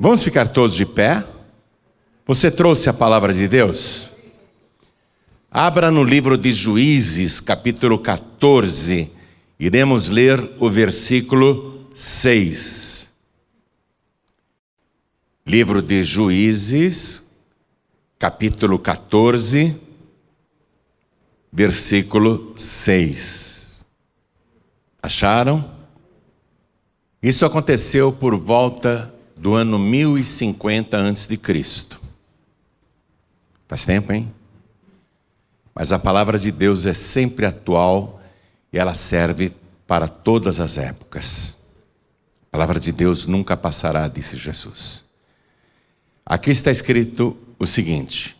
Vamos ficar todos de pé? Você trouxe a palavra de Deus? Abra no livro de Juízes, capítulo 14, iremos ler o versículo 6. Livro de Juízes, capítulo 14, versículo 6. Acharam? Isso aconteceu por volta do ano 1050 a.C. Faz tempo, hein? Mas a palavra de Deus é sempre atual e ela serve para todas as épocas. A palavra de Deus nunca passará, disse Jesus. Aqui está escrito o seguinte: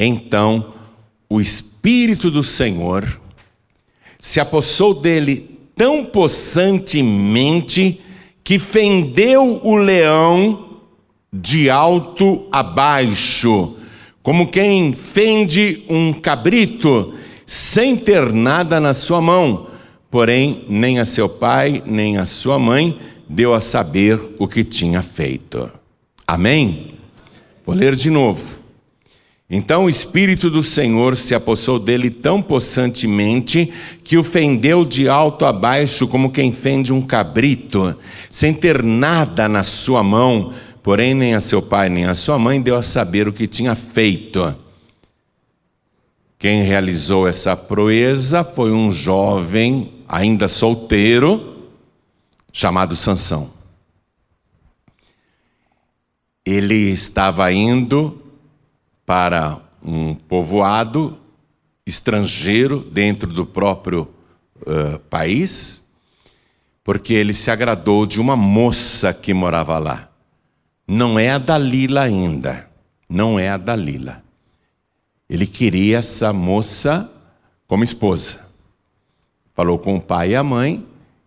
Então o Espírito do Senhor se apossou dele tão possantemente que fendeu o leão de alto a baixo, como quem fende um cabrito, sem ter nada na sua mão. Porém, nem a seu pai, nem a sua mãe deu a saber o que tinha feito. Amém? Vou ler de novo. Então o Espírito do Senhor se apossou dele tão possantemente que o fendeu de alto a baixo, como quem fende um cabrito, sem ter nada na sua mão, porém nem a seu pai nem a sua mãe deu a saber o que tinha feito. Quem realizou essa proeza foi um jovem, ainda solteiro, chamado Sansão. Ele estava indo para um povoado estrangeiro dentro do próprio uh, país, porque ele se agradou de uma moça que morava lá. Não é a Dalila ainda, não é a Dalila. Ele queria essa moça como esposa. Falou com o pai e a mãe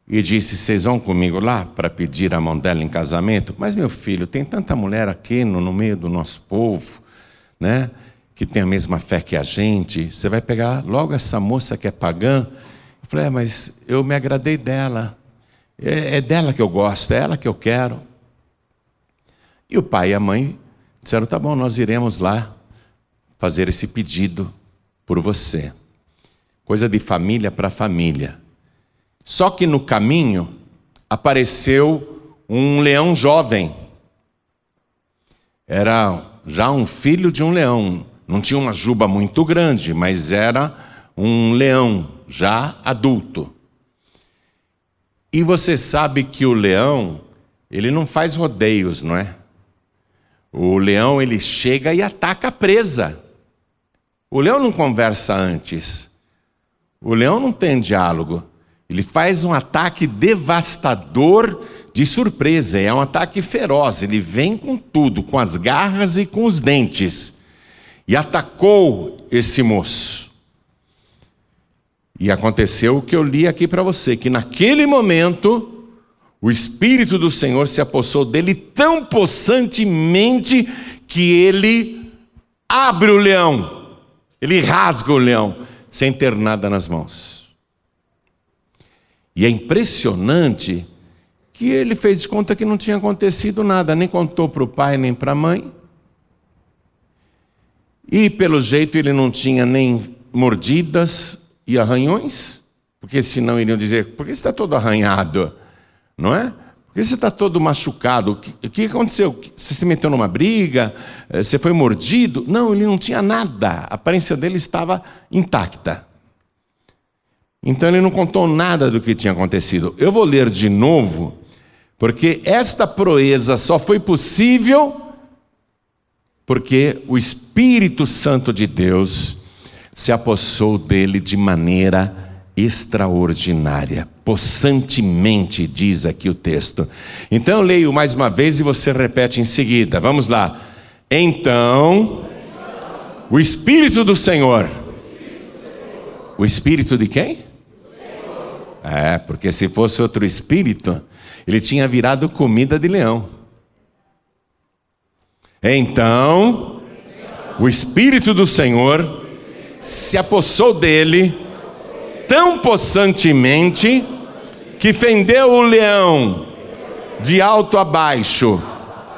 e disse: Vocês vão comigo lá para pedir a mão dela em casamento? Mas, meu filho, tem tanta mulher aqui no, no meio do nosso povo né? que tem a mesma fé que a gente, você vai pegar logo essa moça que é pagã. Eu falei, é, mas eu me agradei dela. É, é dela que eu gosto, é ela que eu quero. E o pai e a mãe disseram: tá bom, nós iremos lá fazer esse pedido por você. Coisa de família para família. Só que no caminho apareceu um leão jovem. Era já um filho de um leão. Não tinha uma juba muito grande, mas era um leão já adulto. E você sabe que o leão, ele não faz rodeios, não é? O leão, ele chega e ataca a presa. O leão não conversa antes. O leão não tem diálogo. Ele faz um ataque devastador de surpresa, é um ataque feroz. Ele vem com tudo, com as garras e com os dentes, e atacou esse moço. E aconteceu o que eu li aqui para você: que naquele momento, o Espírito do Senhor se apossou dele tão possantemente que ele abre o leão, ele rasga o leão, sem ter nada nas mãos. E é impressionante que ele fez de conta que não tinha acontecido nada, nem contou para o pai nem para a mãe. E pelo jeito ele não tinha nem mordidas e arranhões, porque senão iriam dizer: por que você está todo arranhado? Não é? Por que você está todo machucado? O que, o que aconteceu? Você se meteu numa briga? Eh, você foi mordido? Não, ele não tinha nada. A aparência dele estava intacta. Então ele não contou nada do que tinha acontecido. Eu vou ler de novo porque esta proeza só foi possível porque o Espírito Santo de Deus se apossou dele de maneira extraordinária, possantemente, diz aqui o texto. Então eu leio mais uma vez e você repete em seguida. Vamos lá. Então, o Espírito do Senhor. O Espírito de quem? É, porque se fosse outro espírito, ele tinha virado comida de leão. Então, o Espírito do Senhor se apossou dele tão possantemente que fendeu o leão de alto a baixo,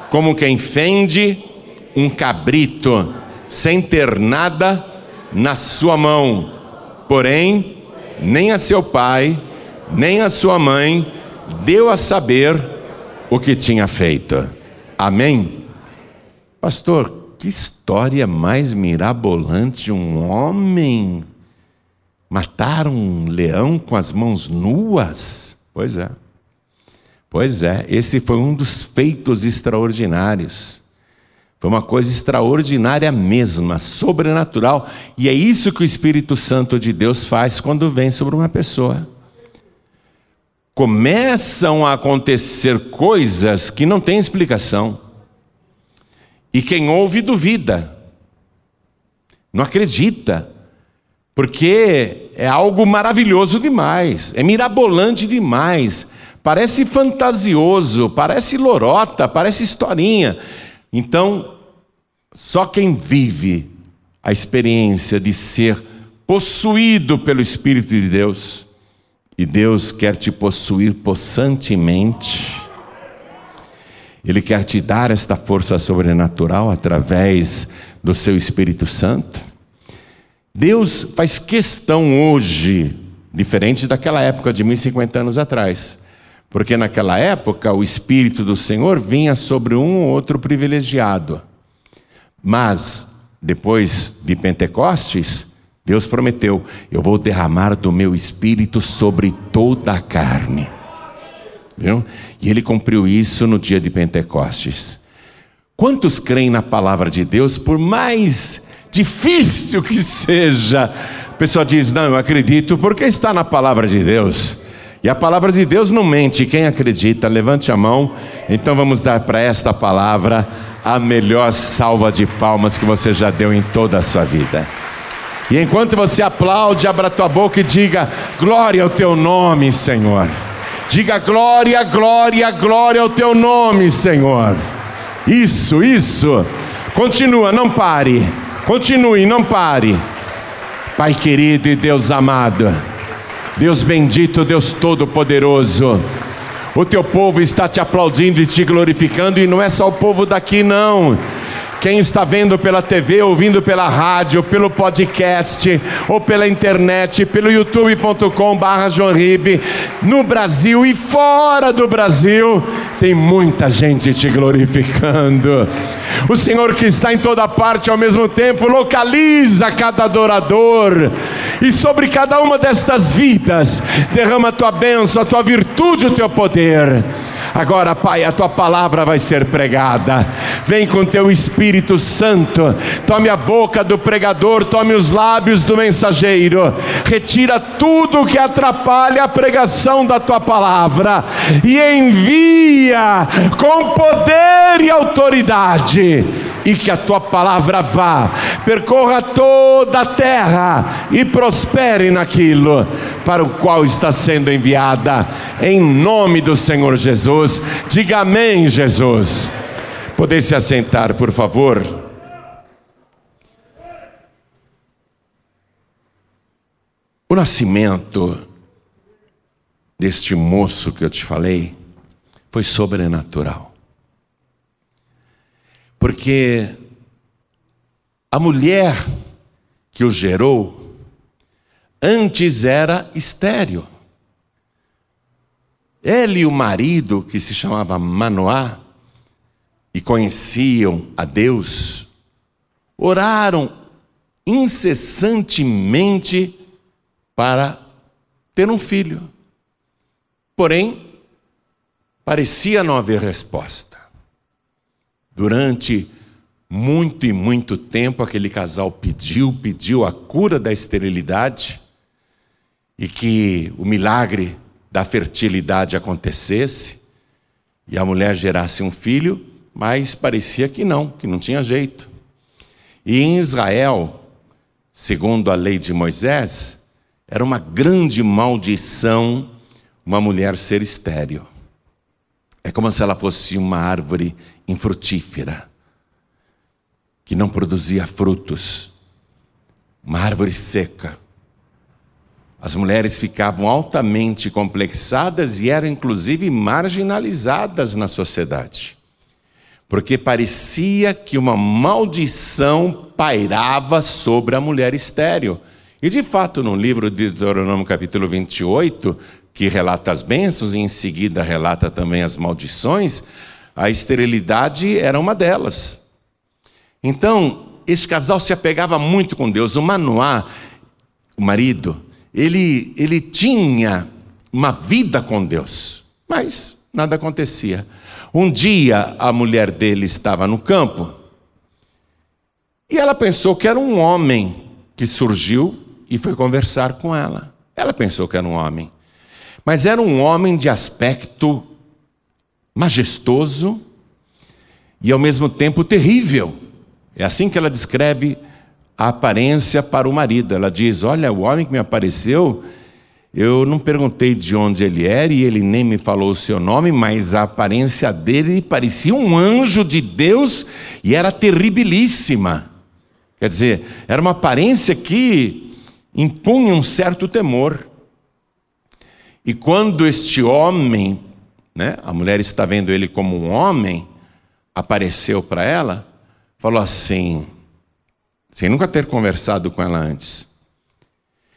como quem fende um cabrito, sem ter nada na sua mão. Porém, nem a seu pai, nem a sua mãe deu a saber o que tinha feito. Amém? Pastor, que história mais mirabolante de um homem matar um leão com as mãos nuas? Pois é. Pois é, esse foi um dos feitos extraordinários. Foi uma coisa extraordinária mesma, sobrenatural. E é isso que o Espírito Santo de Deus faz quando vem sobre uma pessoa. Começam a acontecer coisas que não têm explicação. E quem ouve duvida, não acredita, porque é algo maravilhoso demais, é mirabolante demais parece fantasioso, parece lorota, parece historinha. Então, só quem vive a experiência de ser possuído pelo Espírito de Deus, e Deus quer te possuir possantemente, Ele quer te dar esta força sobrenatural através do seu Espírito Santo. Deus faz questão hoje, diferente daquela época de 1050 anos atrás, porque naquela época o Espírito do Senhor vinha sobre um ou outro privilegiado. Mas, depois de Pentecostes, Deus prometeu: Eu vou derramar do meu Espírito sobre toda a carne. Viu? E ele cumpriu isso no dia de Pentecostes. Quantos creem na palavra de Deus, por mais difícil que seja? A pessoa diz: Não, eu acredito porque está na palavra de Deus. E a palavra de Deus não mente. Quem acredita, levante a mão. Então vamos dar para esta palavra a melhor salva de palmas que você já deu em toda a sua vida. E enquanto você aplaude, abra tua boca e diga: Glória ao teu nome, Senhor. Diga glória, glória, glória ao teu nome, Senhor. Isso, isso. Continua, não pare. Continue, não pare. Pai querido e Deus amado. Deus bendito, Deus todo-poderoso. O teu povo está te aplaudindo e te glorificando, e não é só o povo daqui, não. Quem está vendo pela TV, ouvindo pela rádio, pelo podcast, ou pela internet, pelo youtube.com/barra no Brasil e fora do Brasil, tem muita gente te glorificando. O Senhor que está em toda parte ao mesmo tempo localiza cada adorador e sobre cada uma destas vidas derrama a tua bênção, a tua virtude, o teu poder. Agora, Pai, a tua palavra vai ser pregada. Vem com teu Espírito Santo. Tome a boca do pregador, tome os lábios do mensageiro. Retira tudo que atrapalha a pregação da tua palavra e envia com poder e autoridade e que a tua palavra vá, percorra toda a terra e prospere naquilo para o qual está sendo enviada, em nome do Senhor Jesus. Diga amém, Jesus. Poder se assentar, por favor. O nascimento deste moço que eu te falei foi sobrenatural. Porque a mulher que o gerou antes era estéreo. Ele e o marido, que se chamava Manoá, e conheciam a Deus, oraram incessantemente para ter um filho. Porém, parecia não haver resposta. Durante muito e muito tempo, aquele casal pediu, pediu a cura da esterilidade e que o milagre da fertilidade acontecesse e a mulher gerasse um filho, mas parecia que não, que não tinha jeito. E em Israel, segundo a lei de Moisés, era uma grande maldição uma mulher ser estéril. É como se ela fosse uma árvore infrutífera, que não produzia frutos, uma árvore seca. As mulheres ficavam altamente complexadas e eram inclusive marginalizadas na sociedade. porque parecia que uma maldição pairava sobre a mulher estéril. E de fato, no livro de Deuteronômio, capítulo 28, que relata as bênçãos e em seguida relata também as maldições, a esterilidade era uma delas. Então, esse casal se apegava muito com Deus. O Manoá, o marido, ele, ele tinha uma vida com Deus, mas nada acontecia. Um dia a mulher dele estava no campo e ela pensou que era um homem que surgiu e foi conversar com ela. Ela pensou que era um homem, mas era um homem de aspecto majestoso e ao mesmo tempo terrível. É assim que ela descreve a aparência para o marido. Ela diz: Olha, o homem que me apareceu eu não perguntei de onde ele era e ele nem me falou o seu nome, mas a aparência dele parecia um anjo de Deus e era terribilíssima. Quer dizer, era uma aparência que impunha um certo temor. E quando este homem, né, a mulher está vendo ele como um homem, apareceu para ela, falou assim, sem nunca ter conversado com ela antes: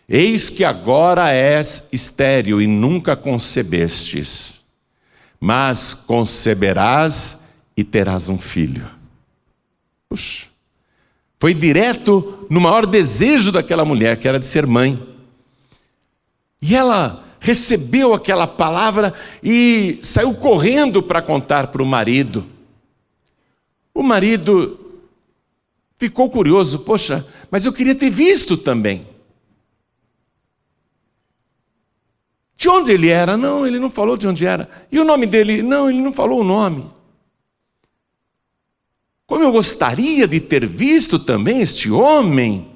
Eis que agora és estéril e nunca concebestes, mas conceberás e terás um filho. Puxa, foi direto no maior desejo daquela mulher, que era de ser mãe. E ela recebeu aquela palavra e saiu correndo para contar para o marido. O marido ficou curioso, poxa, mas eu queria ter visto também. De onde ele era? Não, ele não falou de onde era. E o nome dele? Não, ele não falou o nome. Como eu gostaria de ter visto também este homem.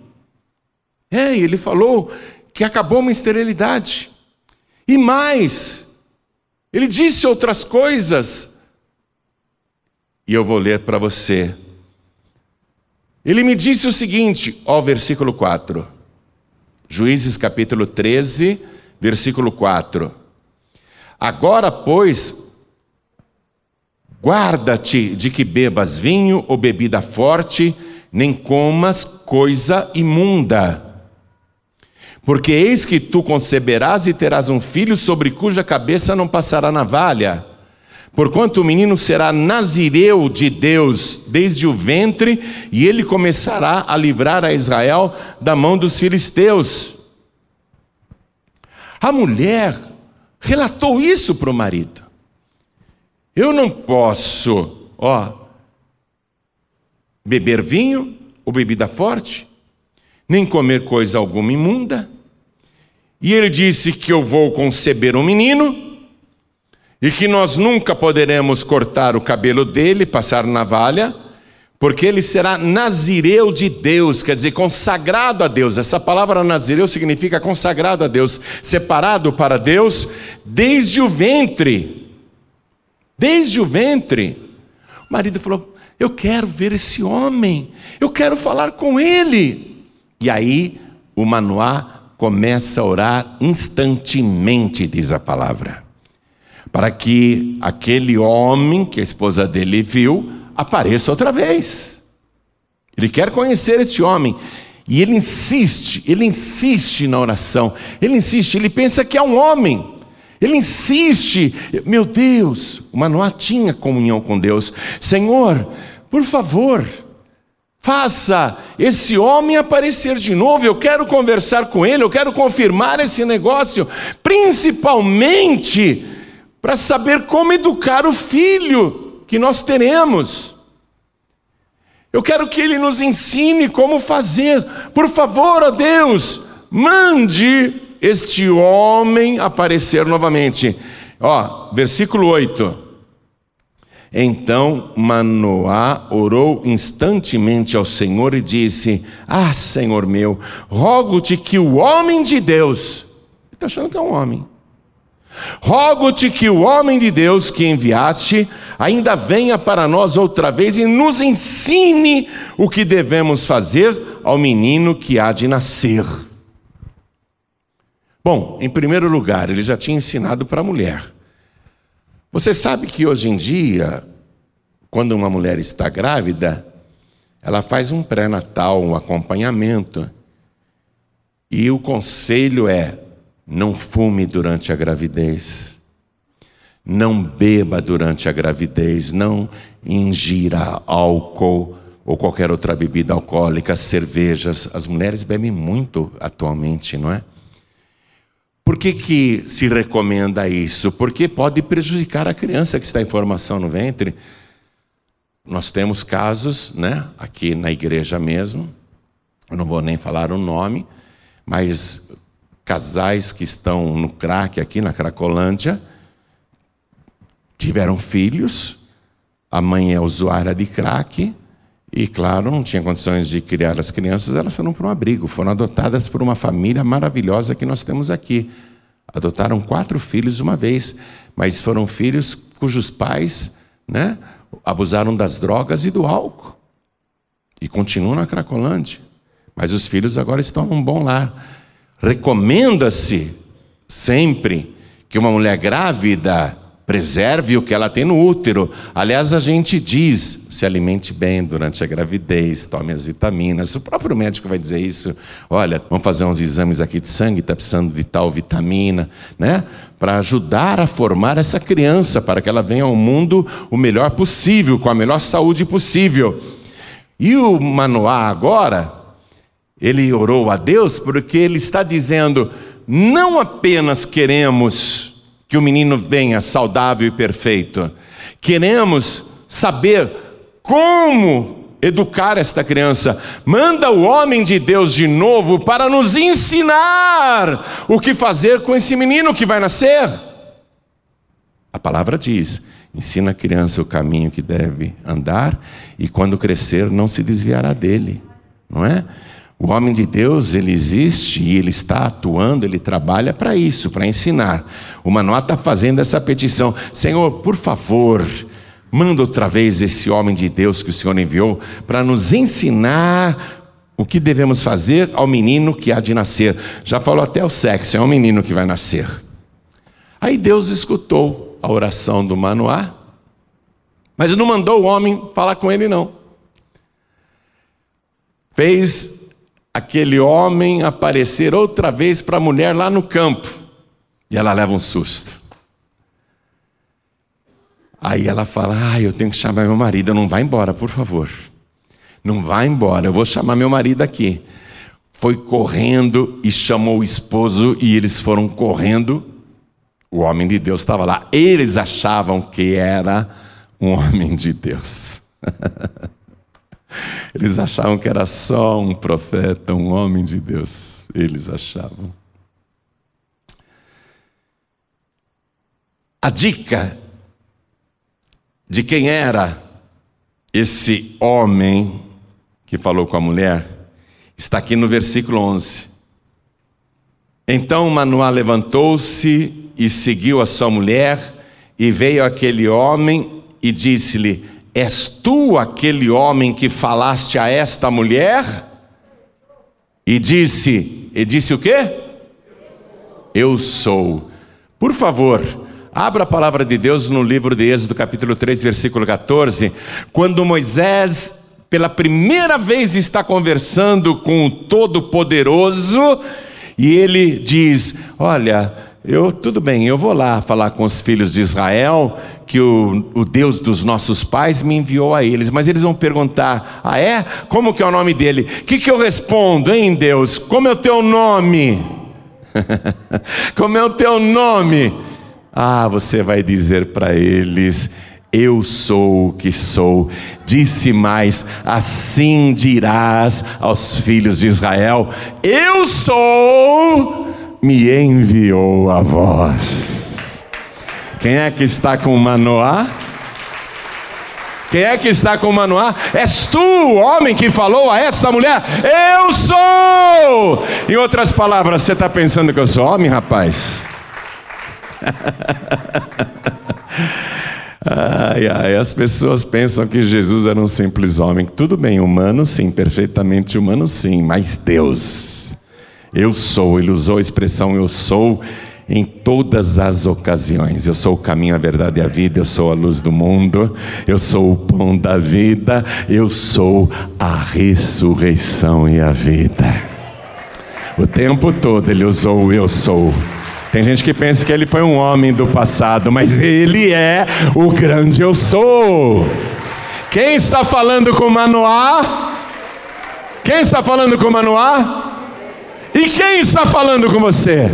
É, ele falou que acabou uma esterilidade. E mais, ele disse outras coisas. E eu vou ler para você. Ele me disse o seguinte, ó, versículo 4. Juízes capítulo 13, versículo 4. Agora, pois, guarda-te de que bebas vinho ou bebida forte, nem comas coisa imunda. Porque eis que tu conceberás e terás um filho sobre cuja cabeça não passará navalha. Porquanto o menino será nazireu de Deus desde o ventre, e ele começará a livrar a Israel da mão dos filisteus. A mulher relatou isso para o marido. Eu não posso, ó, beber vinho ou bebida forte, nem comer coisa alguma imunda. E ele disse que eu vou conceber um menino e que nós nunca poderemos cortar o cabelo dele, passar navalha, porque ele será nazireu de Deus, quer dizer, consagrado a Deus. Essa palavra nazireu significa consagrado a Deus, separado para Deus desde o ventre. Desde o ventre. O marido falou: Eu quero ver esse homem, eu quero falar com ele. E aí o Manoá começa a orar instantemente, diz a palavra, para que aquele homem que a esposa dele viu apareça outra vez. Ele quer conhecer este homem. E ele insiste, ele insiste na oração, ele insiste, ele pensa que é um homem, ele insiste, meu Deus, o Manoá tinha comunhão com Deus, Senhor, por favor, faça esse homem aparecer de novo, eu quero conversar com ele, eu quero confirmar esse negócio, principalmente para saber como educar o filho que nós teremos. Eu quero que Ele nos ensine como fazer. Por favor, ó Deus, mande este homem aparecer novamente. Ó, versículo 8. Então Manoá orou instantemente ao Senhor e disse: Ah, Senhor meu, rogo-te que o homem de Deus, está achando que é um homem, Rogo-te que o homem de Deus que enviaste ainda venha para nós outra vez e nos ensine o que devemos fazer ao menino que há de nascer. Bom, em primeiro lugar, ele já tinha ensinado para a mulher. Você sabe que hoje em dia, quando uma mulher está grávida, ela faz um pré-natal, um acompanhamento. E o conselho é: não fume durante a gravidez. Não beba durante a gravidez, não ingira álcool ou qualquer outra bebida alcoólica, cervejas. As mulheres bebem muito atualmente, não é? Por que, que se recomenda isso? Porque pode prejudicar a criança que está em formação no ventre. Nós temos casos, né, aqui na igreja mesmo, eu não vou nem falar o nome, mas casais que estão no crack aqui na Cracolândia tiveram filhos, a mãe é usuária de crack, e, claro, não tinha condições de criar as crianças, elas foram para um abrigo, foram adotadas por uma família maravilhosa que nós temos aqui. Adotaram quatro filhos uma vez, mas foram filhos cujos pais né, abusaram das drogas e do álcool. E continuam na Cracolândia. Mas os filhos agora estão num bom lar. Recomenda-se sempre que uma mulher grávida Preserve o que ela tem no útero. Aliás, a gente diz: se alimente bem durante a gravidez, tome as vitaminas. O próprio médico vai dizer isso. Olha, vamos fazer uns exames aqui de sangue, está precisando de tal vitamina, né? Para ajudar a formar essa criança, para que ela venha ao mundo o melhor possível, com a melhor saúde possível. E o Manoá agora, ele orou a Deus porque ele está dizendo: não apenas queremos que o menino venha saudável e perfeito. Queremos saber como educar esta criança. Manda o homem de Deus de novo para nos ensinar o que fazer com esse menino que vai nascer. A palavra diz: ensina a criança o caminho que deve andar e quando crescer não se desviará dele, não é? O homem de Deus, ele existe e ele está atuando, ele trabalha para isso, para ensinar. O Manoá está fazendo essa petição: Senhor, por favor, manda outra vez esse homem de Deus que o Senhor enviou para nos ensinar o que devemos fazer ao menino que há de nascer. Já falou até o sexo, é um menino que vai nascer. Aí Deus escutou a oração do Manoá, mas não mandou o homem falar com ele, não. Fez aquele homem aparecer outra vez para a mulher lá no campo. E ela leva um susto. Aí ela fala: Ah, eu tenho que chamar meu marido. Não vai embora, por favor. Não vai embora, eu vou chamar meu marido aqui. Foi correndo e chamou o esposo, e eles foram correndo. O homem de Deus estava lá. Eles achavam que era um homem de Deus. Eles achavam que era só um profeta, um homem de Deus. Eles achavam. A dica de quem era esse homem que falou com a mulher está aqui no versículo 11. Então Manoá levantou-se e seguiu a sua mulher, e veio aquele homem e disse-lhe: És tu aquele homem que falaste a esta mulher? E disse, e disse o quê? Eu sou. Por favor, abra a palavra de Deus no livro de Êxodo, capítulo 3, versículo 14. Quando Moisés, pela primeira vez, está conversando com o Todo-Poderoso, e ele diz: Olha, eu, tudo bem, eu vou lá falar com os filhos de Israel que o, o Deus dos nossos pais me enviou a eles, mas eles vão perguntar: ah, é? Como que é o nome dele? O que, que eu respondo, hein, Deus? Como é o teu nome? Como é o teu nome? Ah, você vai dizer para eles: Eu sou o que sou. Disse mais: Assim dirás aos filhos de Israel: Eu sou me enviou a vós. Quem é que está com Manoá? Quem é que está com Manoá? És tu, homem que falou a esta mulher: Eu sou! Em outras palavras, você está pensando que eu sou homem, rapaz? ai, ai, as pessoas pensam que Jesus era um simples homem. Tudo bem, humano sim, perfeitamente humano sim, mas Deus eu sou. Ele usou a expressão eu sou em todas as ocasiões. Eu sou o caminho, a verdade e a vida, eu sou a luz do mundo, eu sou o pão da vida, eu sou a ressurreição e a vida. O tempo todo ele usou o eu sou. Tem gente que pensa que ele foi um homem do passado, mas ele é o grande eu sou. Quem está falando com Manoá? Quem está falando com Manoá? E quem está falando com você?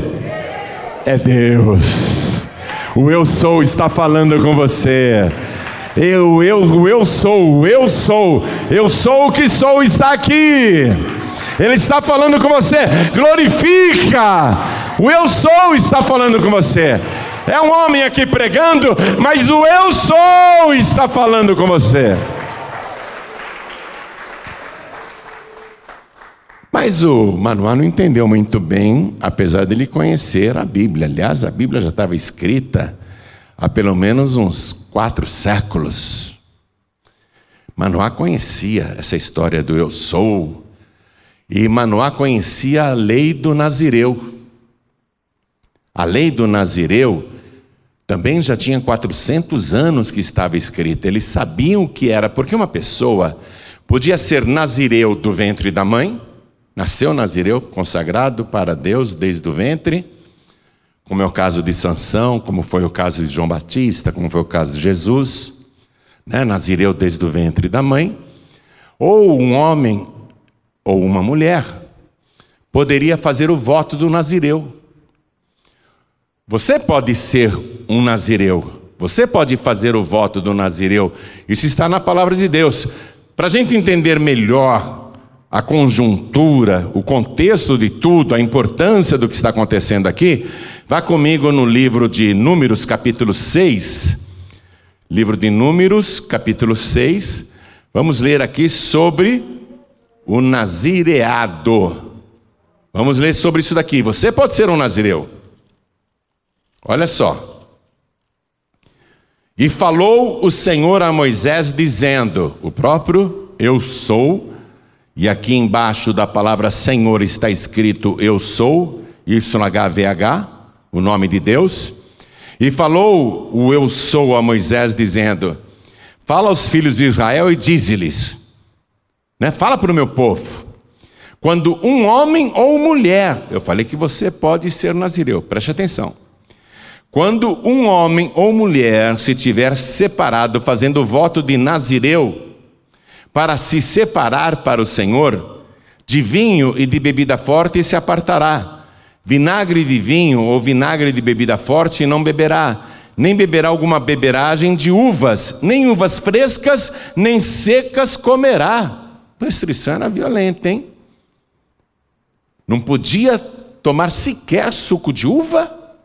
É Deus. O eu sou está falando com você. Eu, eu, eu sou, eu sou, eu sou o que sou está aqui. Ele está falando com você. Glorifica. O eu sou está falando com você. É um homem aqui pregando, mas o eu sou está falando com você. Mas o Manoá não entendeu muito bem, apesar dele conhecer a Bíblia. Aliás, a Bíblia já estava escrita há pelo menos uns quatro séculos. Manoá conhecia essa história do eu sou, e Manoá conhecia a lei do Nazireu. A lei do Nazireu também já tinha 400 anos que estava escrita. Eles sabiam o que era, porque uma pessoa podia ser nazireu do ventre da mãe, nasceu nazireu, consagrado para Deus desde o ventre, como é o caso de Sansão, como foi o caso de João Batista, como foi o caso de Jesus, né? nazireu desde o ventre da mãe, ou um homem ou uma mulher poderia fazer o voto do nazireu. Você pode ser um nazireu, você pode fazer o voto do nazireu, isso está na palavra de Deus. Para a gente entender melhor a conjuntura, o contexto de tudo, a importância do que está acontecendo aqui, vá comigo no livro de Números, capítulo 6. Livro de Números, capítulo 6. Vamos ler aqui sobre o nazireado. Vamos ler sobre isso daqui. Você pode ser um nazireu. Olha só. E falou o Senhor a Moisés, dizendo: O próprio eu sou, e aqui embaixo da palavra Senhor está escrito eu sou, isso na HVH, o nome de Deus. E falou o eu sou a Moisés, dizendo: Fala aos filhos de Israel e dize-lhes: né? Fala para o meu povo. Quando um homem ou mulher, eu falei que você pode ser nazireu, preste atenção. Quando um homem ou mulher se tiver separado fazendo voto de nazireu, para se separar para o Senhor, de vinho e de bebida forte se apartará. Vinagre de vinho ou vinagre de bebida forte não beberá, nem beberá alguma beberagem de uvas, nem uvas frescas, nem secas comerá. Restrição era violenta, hein? Não podia tomar sequer suco de uva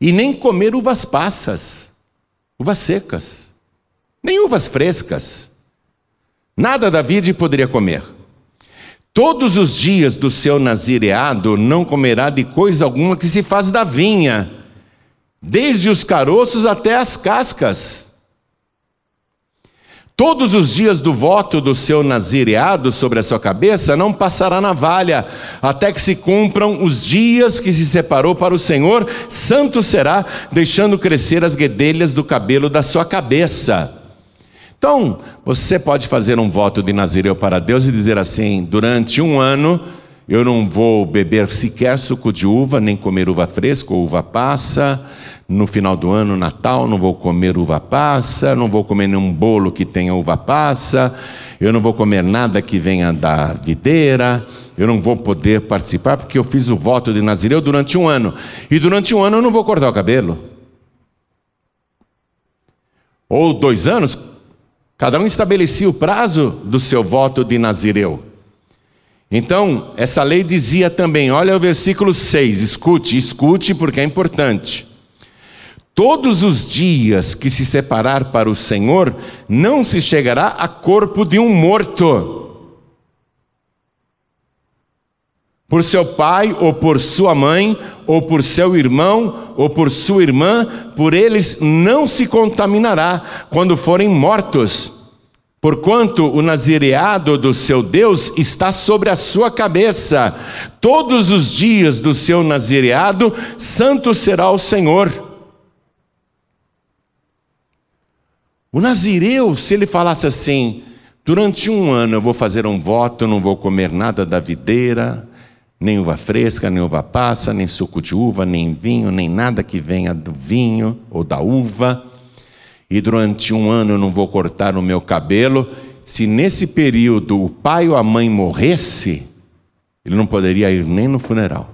e nem comer uvas passas, uvas secas, nem uvas frescas. Nada David poderia comer. Todos os dias do seu nazireado não comerá de coisa alguma que se faz da vinha, desde os caroços até as cascas. Todos os dias do voto do seu nazireado sobre a sua cabeça não passará navalha, até que se cumpram os dias que se separou para o Senhor, santo será, deixando crescer as guedelhas do cabelo da sua cabeça. Então, você pode fazer um voto de nazireu para Deus e dizer assim: durante um ano eu não vou beber sequer suco de uva, nem comer uva fresca ou uva passa no final do ano, Natal, não vou comer uva passa, não vou comer nenhum bolo que tenha uva passa, eu não vou comer nada que venha da videira, eu não vou poder participar porque eu fiz o voto de Nazireu durante um ano. E durante um ano eu não vou cortar o cabelo. Ou dois anos, cada um estabelecia o prazo do seu voto de Nazireu. Então, essa lei dizia também, olha o versículo 6, escute, escute porque é importante. Todos os dias que se separar para o Senhor, não se chegará a corpo de um morto. Por seu pai, ou por sua mãe, ou por seu irmão, ou por sua irmã, por eles não se contaminará quando forem mortos. Porquanto o nazireado do seu Deus está sobre a sua cabeça, todos os dias do seu nazireado, santo será o Senhor. O nazireu, se ele falasse assim, durante um ano eu vou fazer um voto, não vou comer nada da videira, nem uva fresca, nem uva passa, nem suco de uva, nem vinho, nem nada que venha do vinho ou da uva e durante um ano eu não vou cortar o meu cabelo, se nesse período o pai ou a mãe morresse, ele não poderia ir nem no funeral.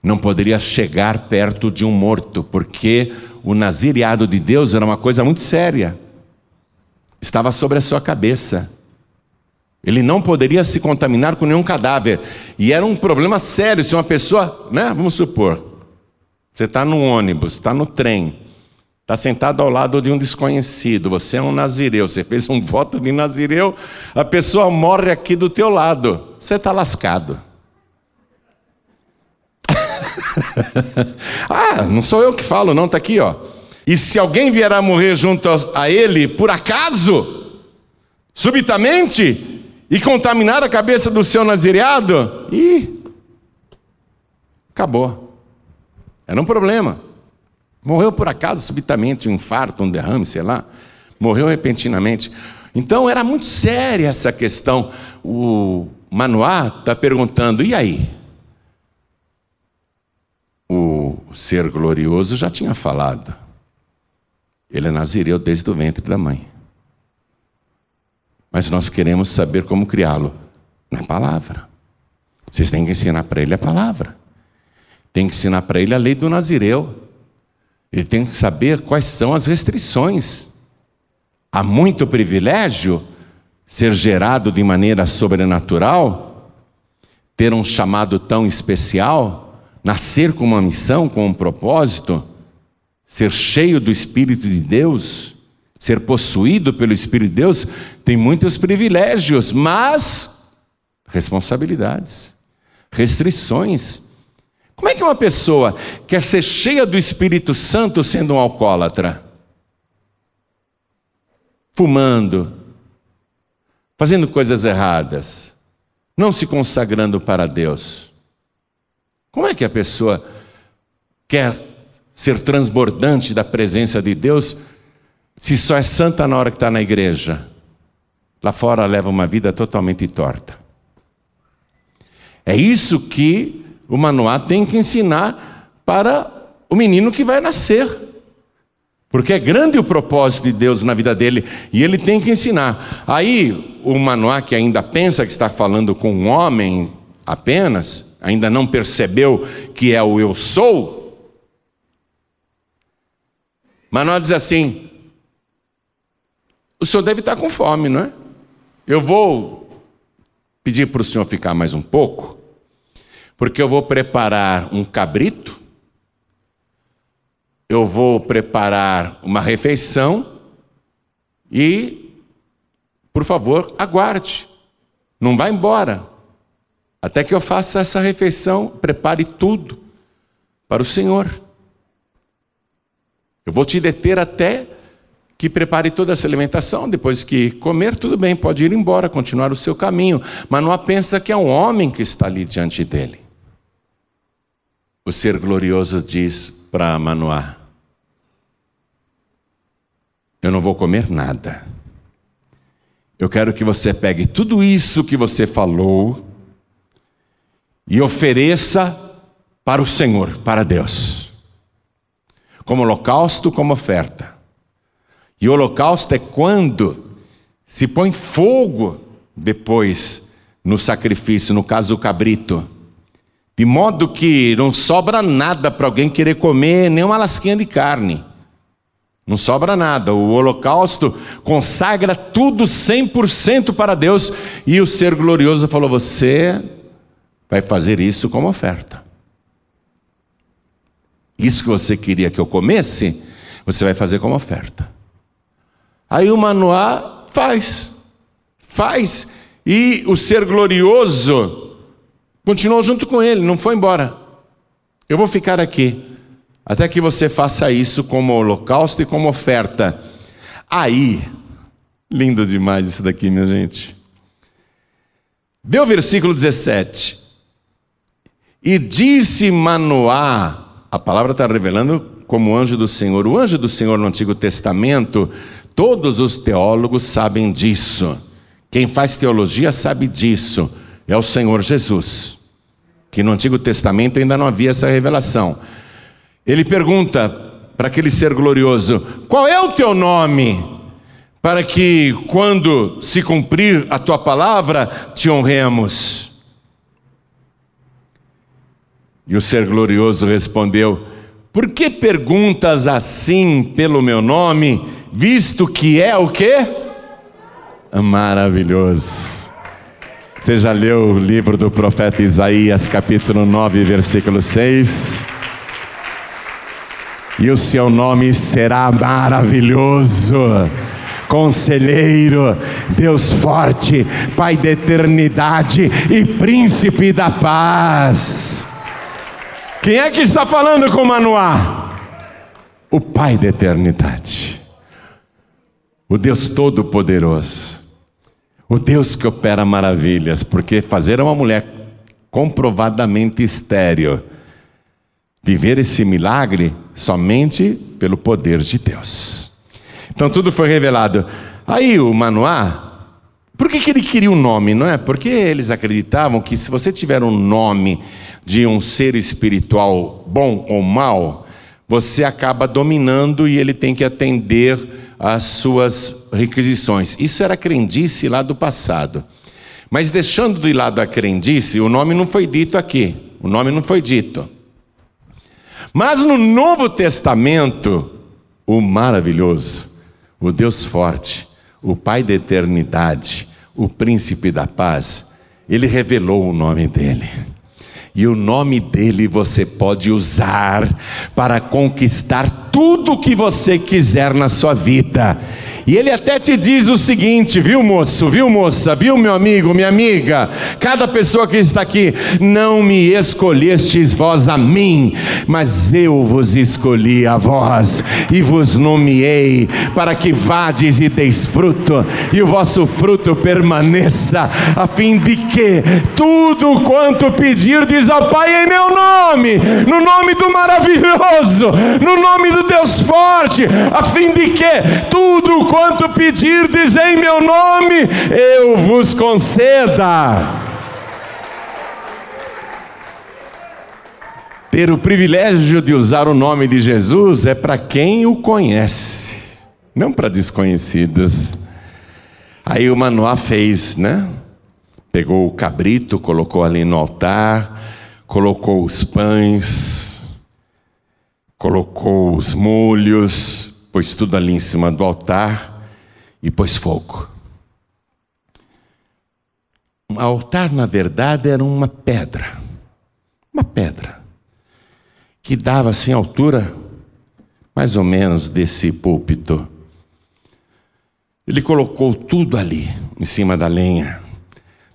Não poderia chegar perto de um morto, porque o nazireado de Deus era uma coisa muito séria. Estava sobre a sua cabeça. Ele não poderia se contaminar com nenhum cadáver. E era um problema sério se uma pessoa, né, vamos supor, você está no ônibus, está no trem, Está sentado ao lado de um desconhecido, você é um nazireu, você fez um voto de nazireu, a pessoa morre aqui do teu lado, você está lascado. ah, não sou eu que falo, não, está aqui, ó. E se alguém vier a morrer junto a ele, por acaso, subitamente, e contaminar a cabeça do seu nazireado, ih, acabou. Era um problema. Morreu por acaso, subitamente, um infarto, um derrame, sei lá. Morreu repentinamente. Então era muito séria essa questão. O Manoá está perguntando: e aí? O ser glorioso já tinha falado. Ele é nazireu desde o ventre da mãe. Mas nós queremos saber como criá-lo na palavra. Vocês têm que ensinar para ele a palavra. Tem que ensinar para ele a lei do nazireu. Ele tem que saber quais são as restrições. Há muito privilégio ser gerado de maneira sobrenatural, ter um chamado tão especial, nascer com uma missão, com um propósito, ser cheio do Espírito de Deus, ser possuído pelo Espírito de Deus, tem muitos privilégios, mas responsabilidades, restrições. Como é que uma pessoa quer ser cheia do Espírito Santo sendo um alcoólatra? Fumando, fazendo coisas erradas, não se consagrando para Deus. Como é que a pessoa quer ser transbordante da presença de Deus se só é santa na hora que está na igreja? Lá fora leva uma vida totalmente torta. É isso que o Manoá tem que ensinar para o menino que vai nascer. Porque é grande o propósito de Deus na vida dele e ele tem que ensinar. Aí o Manoá, que ainda pensa que está falando com um homem apenas, ainda não percebeu que é o eu sou. Manoá diz assim: O senhor deve estar com fome, não é? Eu vou pedir para o senhor ficar mais um pouco porque eu vou preparar um cabrito, eu vou preparar uma refeição e, por favor, aguarde, não vá embora, até que eu faça essa refeição, prepare tudo para o Senhor. Eu vou te deter até que prepare toda essa alimentação, depois que comer, tudo bem, pode ir embora, continuar o seu caminho. Mas não pensa que é um homem que está ali diante dele. O ser glorioso diz para Manoá: Eu não vou comer nada. Eu quero que você pegue tudo isso que você falou e ofereça para o Senhor, para Deus, como holocausto, como oferta. E o holocausto é quando se põe fogo depois no sacrifício, no caso o cabrito. De modo que não sobra nada para alguém querer comer nem uma lasquinha de carne. Não sobra nada. O holocausto consagra tudo 100% para Deus. E o ser glorioso falou: Você vai fazer isso como oferta. Isso que você queria que eu comesse, você vai fazer como oferta. Aí o Manoá faz, faz. E o ser glorioso Continuou junto com ele, não foi embora. Eu vou ficar aqui, até que você faça isso como holocausto e como oferta. Aí, Lindo demais isso daqui, minha gente. Vê o versículo 17. E disse Manoá, a palavra está revelando como anjo do Senhor. O anjo do Senhor no Antigo Testamento, todos os teólogos sabem disso. Quem faz teologia sabe disso. É o Senhor Jesus. Que no Antigo Testamento ainda não havia essa revelação. Ele pergunta para aquele ser glorioso: Qual é o teu nome? para que, quando se cumprir a tua palavra, te honremos. E o ser glorioso respondeu: Por que perguntas assim pelo meu nome, visto que é o quê? Maravilhoso. Você já leu o livro do profeta Isaías, capítulo 9, versículo 6? E o seu nome será maravilhoso Conselheiro, Deus forte, Pai da eternidade e Príncipe da paz. Quem é que está falando com Manoá? O Pai da eternidade, o Deus Todo-Poderoso, o Deus que opera maravilhas, porque fazer uma mulher comprovadamente estéreo, viver esse milagre somente pelo poder de Deus. Então tudo foi revelado. Aí o Manoá, por que, que ele queria um nome, não é? Porque eles acreditavam que se você tiver um nome de um ser espiritual bom ou mal, você acaba dominando e ele tem que atender às suas requisições. Isso era crendice lá do passado. Mas deixando de lado a crendice, o nome não foi dito aqui. O nome não foi dito. Mas no Novo Testamento, o maravilhoso, o Deus forte, o Pai da eternidade, o Príncipe da paz, ele revelou o nome dele. E o nome dele você pode usar para conquistar tudo o que você quiser na sua vida. E ele até te diz o seguinte, viu moço, viu moça, viu meu amigo, minha amiga, cada pessoa que está aqui, não me escolhestes vós a mim, mas eu vos escolhi a vós e vos nomeei para que vades e deis fruto e o vosso fruto permaneça, a fim de que tudo quanto pedirdes ao Pai em meu nome, no nome do maravilhoso, no nome do Deus forte, a fim de que tudo quanto pedirdes em meu nome, eu vos conceda. Ter o privilégio de usar o nome de Jesus é para quem o conhece, não para desconhecidos. Aí o Manoá fez, né? Pegou o cabrito, colocou ali no altar, colocou os pães, colocou os molhos, pôs tudo ali em cima do altar e pôs fogo. O altar, na verdade, era uma pedra, uma pedra, que dava assim altura mais ou menos desse púlpito. Ele colocou tudo ali, em cima da lenha,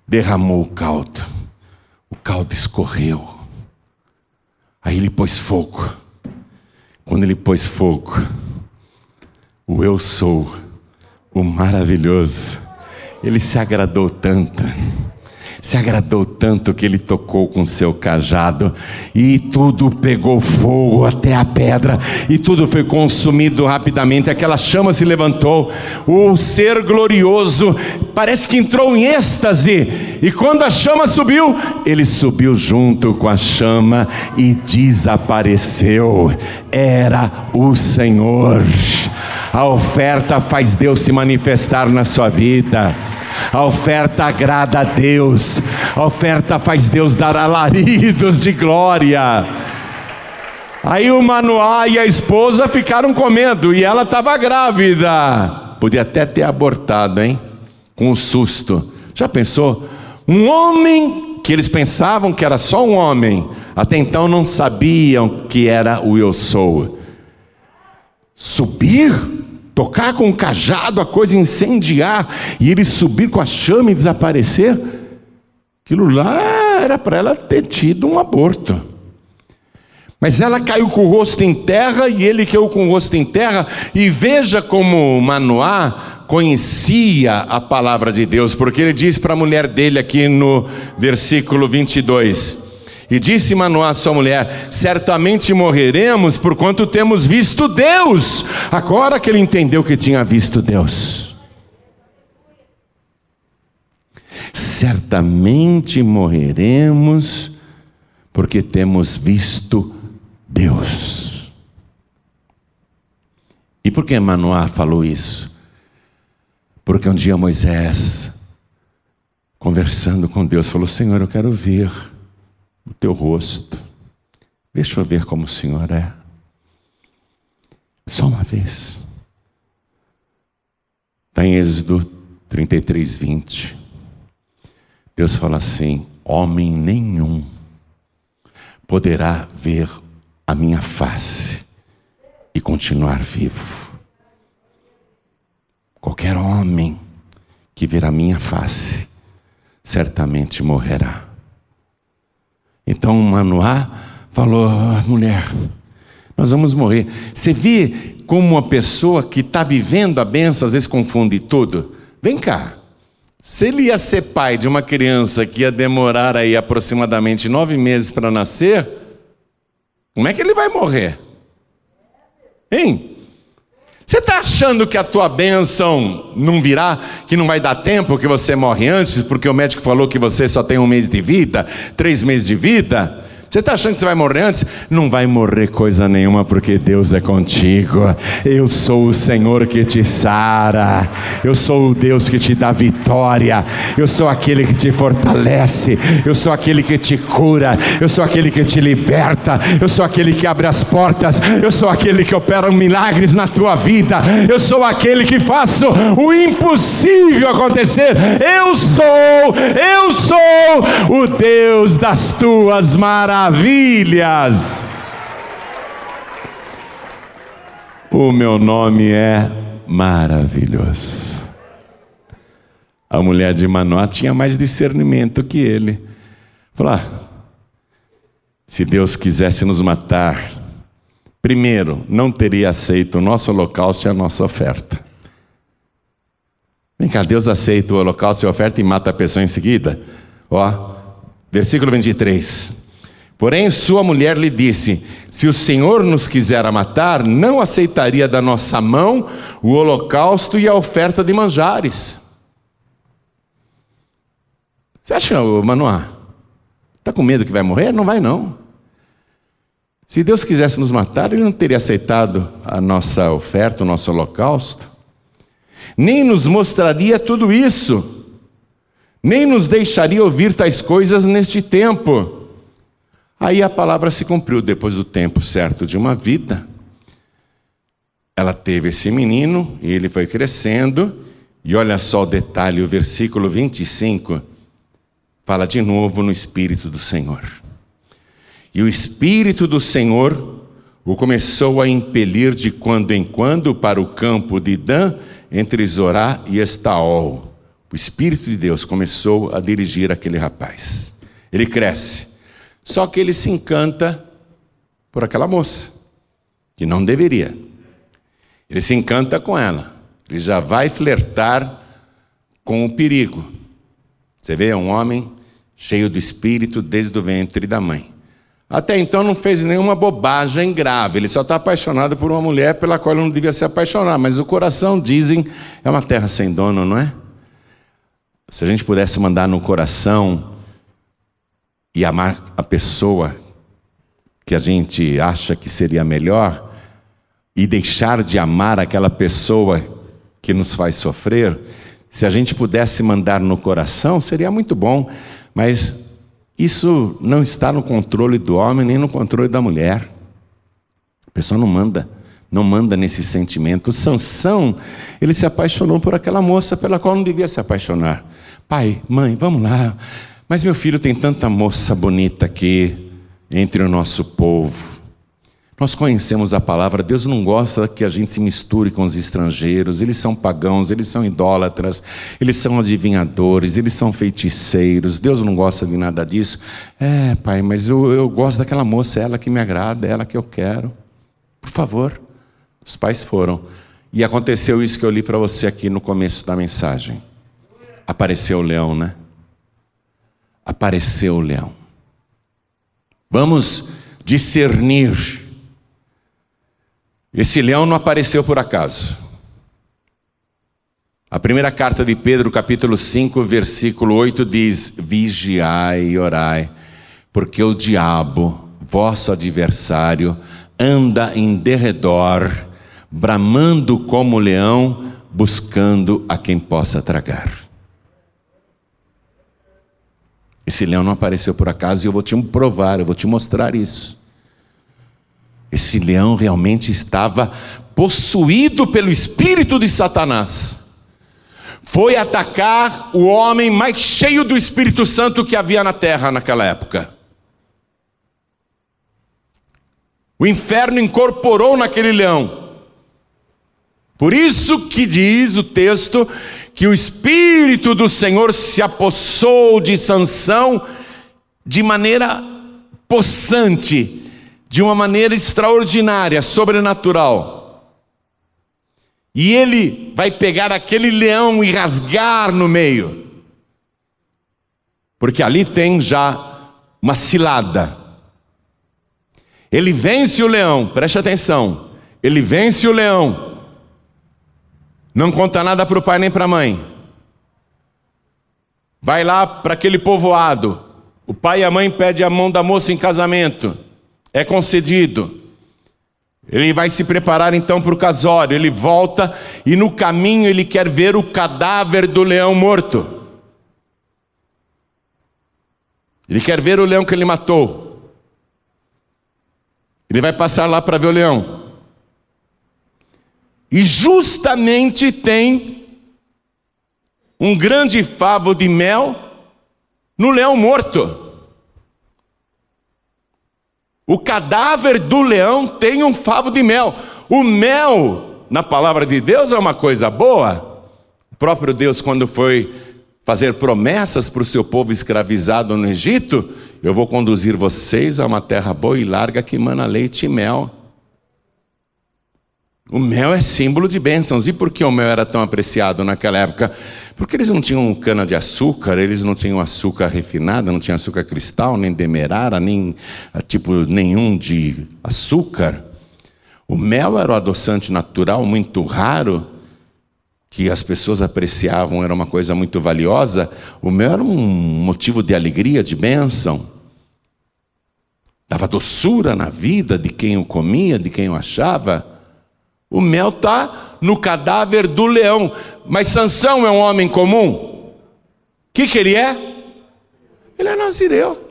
derramou o caldo, o caldo escorreu. Aí ele pôs fogo. Quando ele pôs fogo, o eu sou, o maravilhoso. Ele se agradou tanto, se agradou tanto que ele tocou com seu cajado e tudo pegou fogo até a pedra e tudo foi consumido rapidamente. Aquela chama se levantou, o ser glorioso parece que entrou em êxtase e quando a chama subiu, ele subiu junto com a chama e desapareceu. Era o Senhor. A oferta faz Deus se manifestar na sua vida. A oferta agrada a Deus. A oferta faz Deus dar alaridos de glória. Aí o Manoá e a esposa ficaram comendo e ela estava grávida. Podia até ter abortado, hein? Com um susto. Já pensou? Um homem que eles pensavam que era só um homem, até então não sabiam que era o eu sou. Subir tocar com um cajado, a coisa incendiar, e ele subir com a chama e desaparecer, aquilo lá era para ela ter tido um aborto. Mas ela caiu com o rosto em terra e ele caiu com o rosto em terra. E veja como Manoá conhecia a palavra de Deus, porque ele diz para a mulher dele aqui no versículo 22. E disse Manoá sua mulher: Certamente morreremos, porquanto temos visto Deus. Agora que ele entendeu que tinha visto Deus. Certamente morreremos, porque temos visto Deus. E por que Manoá falou isso? Porque um dia Moisés, conversando com Deus, falou: Senhor, eu quero ver o teu rosto. Deixa eu ver como o Senhor é. Só uma vez. Está em Êxodo 33, 20. Deus fala assim: Homem nenhum poderá ver a minha face e continuar vivo. Qualquer homem que ver a minha face certamente morrerá. Então Manoá falou: ah, mulher, nós vamos morrer. Você vê como uma pessoa que está vivendo a benção às vezes confunde tudo? Vem cá. Se ele ia ser pai de uma criança que ia demorar aí aproximadamente nove meses para nascer, como é que ele vai morrer? Hein? Você está achando que a tua bênção não virá, que não vai dar tempo, que você morre antes, porque o médico falou que você só tem um mês de vida, três meses de vida? Você está achando que você vai morrer antes? Não vai morrer coisa nenhuma, porque Deus é contigo. Eu sou o Senhor que te sara. Eu sou o Deus que te dá vitória. Eu sou aquele que te fortalece. Eu sou aquele que te cura. Eu sou aquele que te liberta. Eu sou aquele que abre as portas. Eu sou aquele que opera milagres na tua vida. Eu sou aquele que faço o impossível acontecer. Eu sou, eu sou o Deus das tuas maravilhas maravilhas. O meu nome é maravilhoso. A mulher de Manoá tinha mais discernimento que ele. Falou: ah, se Deus quisesse nos matar, primeiro, não teria aceito o nosso holocausto e a nossa oferta. Vem cá, Deus aceita o holocausto e a oferta e mata a pessoa em seguida? Ó, versículo 23. Porém, sua mulher lhe disse: Se o Senhor nos quiser matar, não aceitaria da nossa mão o holocausto e a oferta de manjares. Você acha, Manoá? Está com medo que vai morrer? Não vai, não. Se Deus quisesse nos matar, Ele não teria aceitado a nossa oferta, o nosso holocausto, nem nos mostraria tudo isso, nem nos deixaria ouvir tais coisas neste tempo. Aí a palavra se cumpriu depois do tempo certo de uma vida. Ela teve esse menino e ele foi crescendo. E olha só o detalhe, o versículo 25 fala de novo no Espírito do Senhor. E o Espírito do Senhor o começou a impelir de quando em quando para o campo de Dan, entre Zorá e Estaol. O Espírito de Deus começou a dirigir aquele rapaz. Ele cresce. Só que ele se encanta por aquela moça, que não deveria. Ele se encanta com ela. Ele já vai flertar com o perigo. Você vê, é um homem cheio do espírito desde o ventre da mãe. Até então não fez nenhuma bobagem grave, ele só está apaixonado por uma mulher pela qual ele não devia se apaixonar, mas o coração, dizem, é uma terra sem dono, não é? Se a gente pudesse mandar no coração e amar a pessoa que a gente acha que seria melhor e deixar de amar aquela pessoa que nos faz sofrer, se a gente pudesse mandar no coração, seria muito bom, mas isso não está no controle do homem nem no controle da mulher. A pessoa não manda, não manda nesse sentimento. O Sansão, ele se apaixonou por aquela moça pela qual não devia se apaixonar. Pai, mãe, vamos lá. Mas meu filho tem tanta moça bonita aqui entre o nosso povo. Nós conhecemos a palavra, Deus não gosta que a gente se misture com os estrangeiros, eles são pagãos, eles são idólatras, eles são adivinhadores, eles são feiticeiros, Deus não gosta de nada disso. É, pai, mas eu, eu gosto daquela moça, ela que me agrada, ela que eu quero. Por favor. Os pais foram. E aconteceu isso que eu li para você aqui no começo da mensagem. Apareceu o leão, né? Apareceu o leão. Vamos discernir esse leão não apareceu por acaso. A primeira carta de Pedro, capítulo 5, versículo 8 diz: Vigiai e orai, porque o diabo, vosso adversário, anda em derredor, bramando como leão, buscando a quem possa tragar. Esse leão não apareceu por acaso e eu vou te provar, eu vou te mostrar isso. Esse leão realmente estava possuído pelo espírito de Satanás. Foi atacar o homem mais cheio do Espírito Santo que havia na terra naquela época. O inferno incorporou naquele leão. Por isso que diz o texto que o espírito do Senhor se apossou de Sansão de maneira possante de uma maneira extraordinária, sobrenatural. E ele vai pegar aquele leão e rasgar no meio. Porque ali tem já uma cilada. Ele vence o leão, preste atenção. Ele vence o leão. Não conta nada para o pai nem para a mãe. Vai lá para aquele povoado. O pai e a mãe pedem a mão da moça em casamento é concedido. Ele vai se preparar então para o casório, ele volta e no caminho ele quer ver o cadáver do leão morto. Ele quer ver o leão que ele matou. Ele vai passar lá para ver o leão. E justamente tem um grande favo de mel no leão morto. O cadáver do leão tem um favo de mel. O mel, na palavra de Deus, é uma coisa boa. O próprio Deus, quando foi fazer promessas para o seu povo escravizado no Egito, eu vou conduzir vocês a uma terra boa e larga que mana leite e mel. O mel é símbolo de bênçãos. E por que o mel era tão apreciado naquela época? Porque eles não tinham cana de açúcar, eles não tinham açúcar refinado, não tinham açúcar cristal, nem demerara, nem ah, tipo nenhum de açúcar. O mel era o adoçante natural muito raro, que as pessoas apreciavam, era uma coisa muito valiosa. O mel era um motivo de alegria, de bênção. Dava doçura na vida de quem o comia, de quem o achava. O mel está no cadáver do leão. Mas Sansão é um homem comum? O que, que ele é? Ele é nazireu.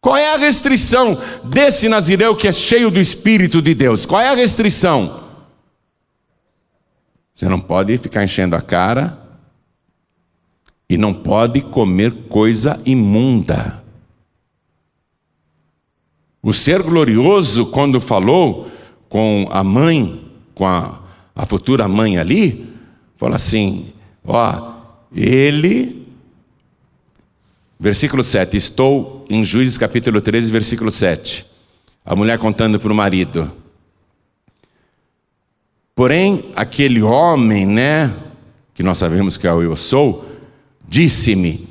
Qual é a restrição desse nazireu que é cheio do Espírito de Deus? Qual é a restrição? Você não pode ficar enchendo a cara e não pode comer coisa imunda. O ser glorioso, quando falou, com a mãe, com a, a futura mãe ali, fala assim: ó, ele, versículo 7, estou em Juízes capítulo 13, versículo 7. A mulher contando para o marido. Porém, aquele homem, né, que nós sabemos que é o eu sou, disse-me: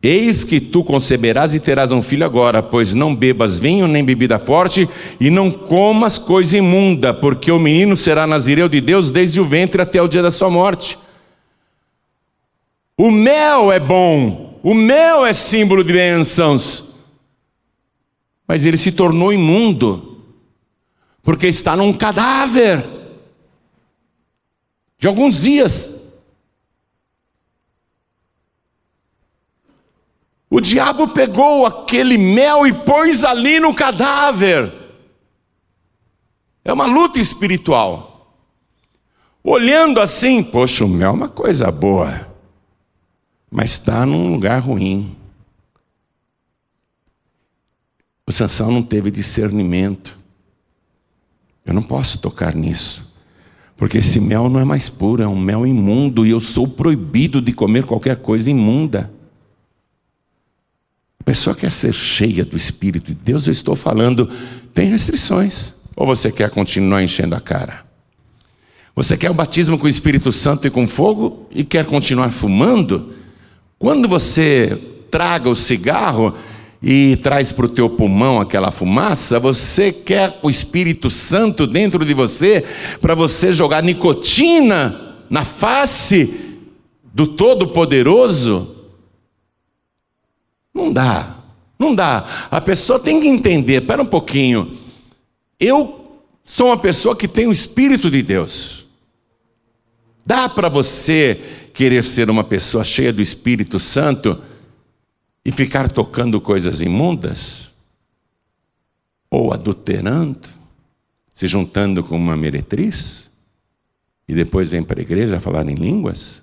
Eis que tu conceberás e terás um filho agora, pois não bebas vinho nem bebida forte, e não comas coisa imunda, porque o menino será nazireu de Deus desde o ventre até o dia da sua morte. O mel é bom, o mel é símbolo de bênçãos, mas ele se tornou imundo, porque está num cadáver de alguns dias. O diabo pegou aquele mel e pôs ali no cadáver. É uma luta espiritual. Olhando assim, poxa, o mel é uma coisa boa, mas está num lugar ruim. O Sansão não teve discernimento. Eu não posso tocar nisso. Porque esse mel não é mais puro, é um mel imundo e eu sou proibido de comer qualquer coisa imunda. Pessoa quer ser cheia do Espírito de Deus, eu estou falando, tem restrições. Ou você quer continuar enchendo a cara? Você quer o batismo com o Espírito Santo e com fogo e quer continuar fumando? Quando você traga o cigarro e traz para o teu pulmão aquela fumaça, você quer o Espírito Santo dentro de você para você jogar nicotina na face do Todo-Poderoso? Não dá, não dá. A pessoa tem que entender, espera um pouquinho, eu sou uma pessoa que tem o Espírito de Deus. Dá para você querer ser uma pessoa cheia do Espírito Santo e ficar tocando coisas imundas? Ou adulterando, se juntando com uma meretriz? E depois vem para a igreja falar em línguas?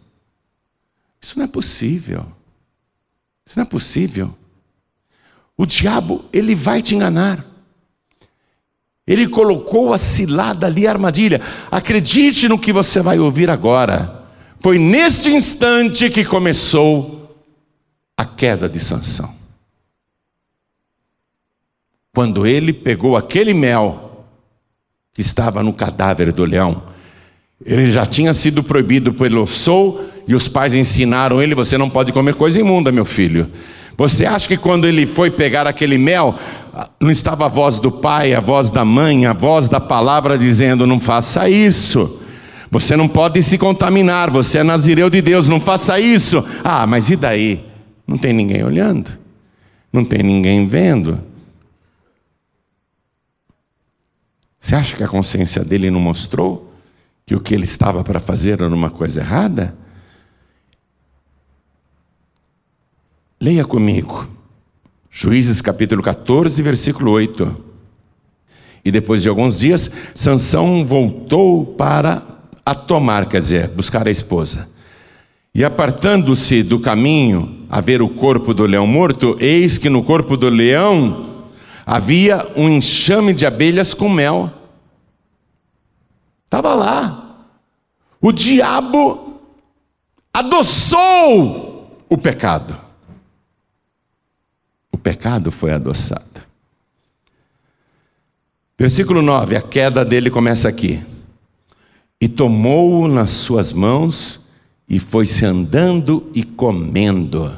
Isso não é possível. Isso não é possível. O diabo, ele vai te enganar. Ele colocou a cilada ali, a armadilha. Acredite no que você vai ouvir agora. Foi nesse instante que começou a queda de Sansão. Quando ele pegou aquele mel que estava no cadáver do leão, ele já tinha sido proibido pelo Sou e os pais ensinaram ele: você não pode comer coisa imunda, meu filho. Você acha que quando ele foi pegar aquele mel, não estava a voz do pai, a voz da mãe, a voz da palavra dizendo: não faça isso. Você não pode se contaminar, você é nazireu de Deus, não faça isso. Ah, mas e daí? Não tem ninguém olhando, não tem ninguém vendo. Você acha que a consciência dele não mostrou que o que ele estava para fazer era uma coisa errada? Leia comigo. Juízes capítulo 14, versículo 8. E depois de alguns dias, Sansão voltou para a tomar, quer dizer, buscar a esposa. E apartando-se do caminho a ver o corpo do leão morto, eis que no corpo do leão havia um enxame de abelhas com mel. Estava lá. O diabo adoçou o pecado pecado foi adoçado. Versículo 9, a queda dele começa aqui. E tomou-o nas suas mãos e foi-se andando e comendo.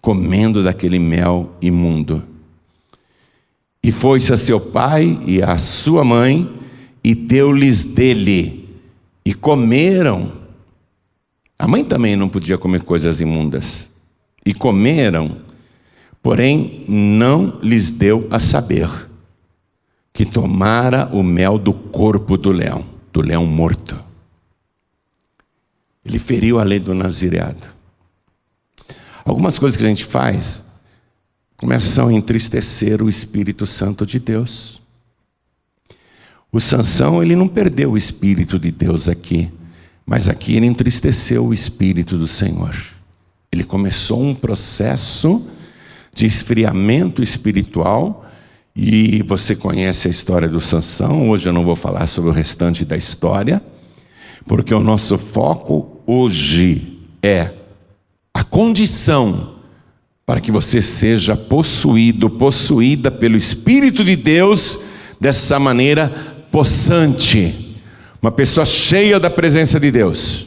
Comendo daquele mel imundo. E foi-se a seu pai e a sua mãe e deu-lhes dele. E comeram. A mãe também não podia comer coisas imundas e comeram, porém não lhes deu a saber que tomara o mel do corpo do leão, do leão morto. Ele feriu a lei do nazireado. Algumas coisas que a gente faz começam a entristecer o Espírito Santo de Deus. O Sansão, ele não perdeu o Espírito de Deus aqui, mas aqui ele entristeceu o Espírito do Senhor. Ele começou um processo de esfriamento espiritual e você conhece a história do Sansão. Hoje eu não vou falar sobre o restante da história, porque o nosso foco hoje é a condição para que você seja possuído, possuída pelo Espírito de Deus dessa maneira possante, uma pessoa cheia da presença de Deus,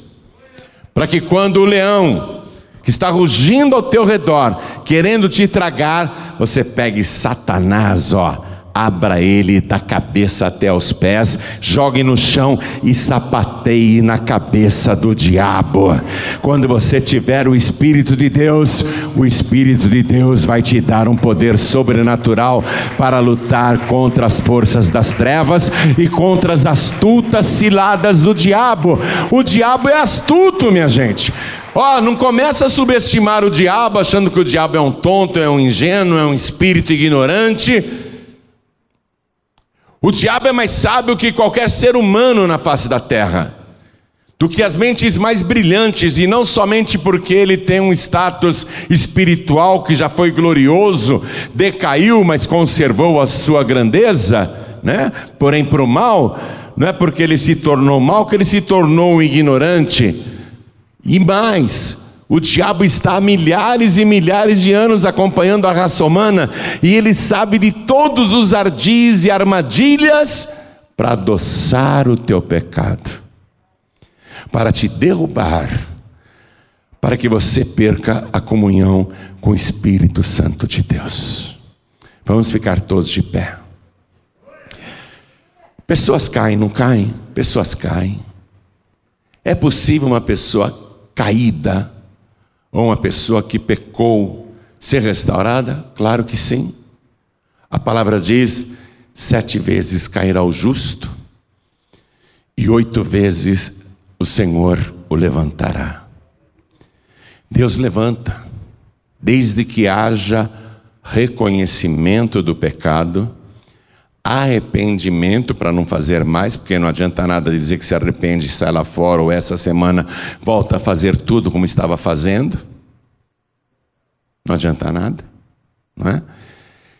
para que quando o leão que está rugindo ao teu redor, querendo te tragar, você pegue Satanás, ó, abra ele da cabeça até os pés, jogue no chão e sapateie na cabeça do diabo. Quando você tiver o Espírito de Deus, o Espírito de Deus vai te dar um poder sobrenatural para lutar contra as forças das trevas e contra as astutas ciladas do diabo. O diabo é astuto, minha gente. Ó, oh, não começa a subestimar o diabo achando que o diabo é um tonto, é um ingênuo, é um espírito ignorante. O diabo é mais sábio que qualquer ser humano na face da terra. do que as mentes mais brilhantes, e não somente porque ele tem um status espiritual que já foi glorioso, decaiu, mas conservou a sua grandeza, né? porém para o mal, não é porque ele se tornou mal que ele se tornou um ignorante. E mais, o diabo está há milhares e milhares de anos acompanhando a raça humana e ele sabe de todos os ardis e armadilhas para adoçar o teu pecado para te derrubar, para que você perca a comunhão com o Espírito Santo de Deus. Vamos ficar todos de pé. Pessoas caem, não caem? Pessoas caem. É possível uma pessoa caída ou uma pessoa que pecou ser restaurada? Claro que sim. A palavra diz: sete vezes cairá o justo e oito vezes o Senhor o levantará. Deus levanta, desde que haja reconhecimento do pecado, arrependimento para não fazer mais, porque não adianta nada dizer que se arrepende, sai lá fora, ou essa semana volta a fazer tudo como estava fazendo. Não adianta nada, não é?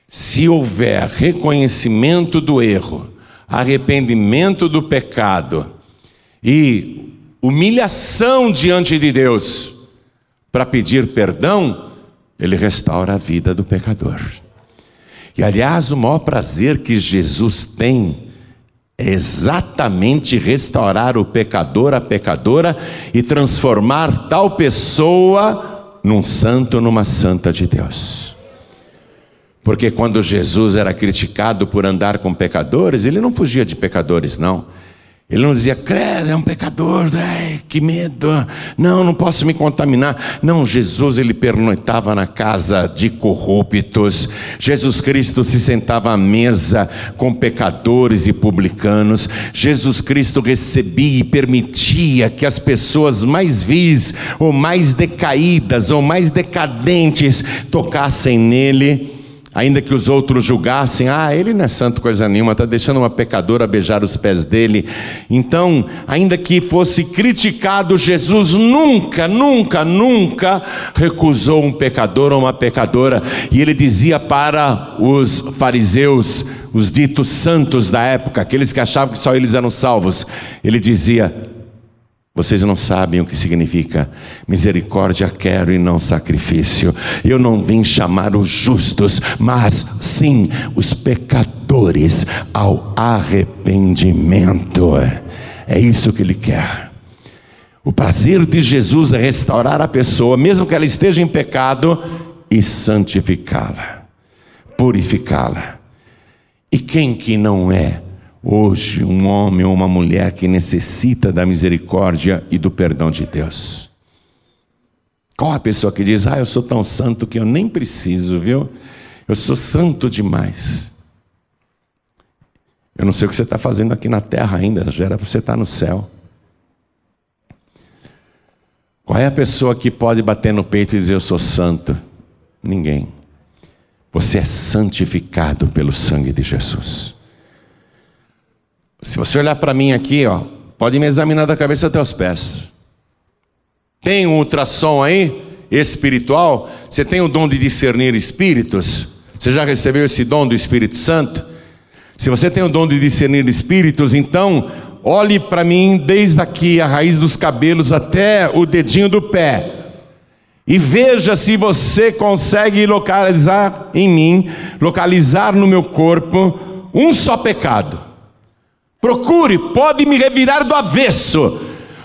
Se houver reconhecimento do erro, arrependimento do pecado e humilhação diante de Deus para pedir perdão, ele restaura a vida do pecador. E aliás, o maior prazer que Jesus tem é exatamente restaurar o pecador, a pecadora e transformar tal pessoa num santo, numa santa de Deus. Porque quando Jesus era criticado por andar com pecadores, ele não fugia de pecadores, não. Ele não dizia, credo, é um pecador, ai, que medo, não, não posso me contaminar. Não, Jesus ele pernoitava na casa de corruptos. Jesus Cristo se sentava à mesa com pecadores e publicanos. Jesus Cristo recebia e permitia que as pessoas mais vis, ou mais decaídas, ou mais decadentes tocassem nele ainda que os outros julgassem, ah, ele não é santo coisa nenhuma, está deixando uma pecadora beijar os pés dele. Então, ainda que fosse criticado, Jesus nunca, nunca, nunca recusou um pecador ou uma pecadora. E ele dizia para os fariseus, os ditos santos da época, aqueles que achavam que só eles eram salvos, ele dizia: vocês não sabem o que significa misericórdia quero e não sacrifício. Eu não vim chamar os justos, mas sim os pecadores ao arrependimento. É isso que ele quer. O prazer de Jesus é restaurar a pessoa, mesmo que ela esteja em pecado, e santificá-la, purificá-la. E quem que não é hoje um homem ou uma mulher que necessita da misericórdia e do perdão de Deus? Qual a pessoa que diz, ah, eu sou tão santo que eu nem preciso, viu? Eu sou santo demais. Eu não sei o que você está fazendo aqui na terra ainda, já era para você estar tá no céu. Qual é a pessoa que pode bater no peito e dizer eu sou santo? Ninguém. Você é santificado pelo sangue de Jesus. Se você olhar para mim aqui, ó, pode me examinar da cabeça até os pés. Tem um ultrassom aí, espiritual? Você tem o dom de discernir espíritos? Você já recebeu esse dom do Espírito Santo? Se você tem o dom de discernir espíritos, então olhe para mim desde aqui, a raiz dos cabelos até o dedinho do pé. E veja se você consegue localizar em mim, localizar no meu corpo, um só pecado. Procure, pode me revirar do avesso.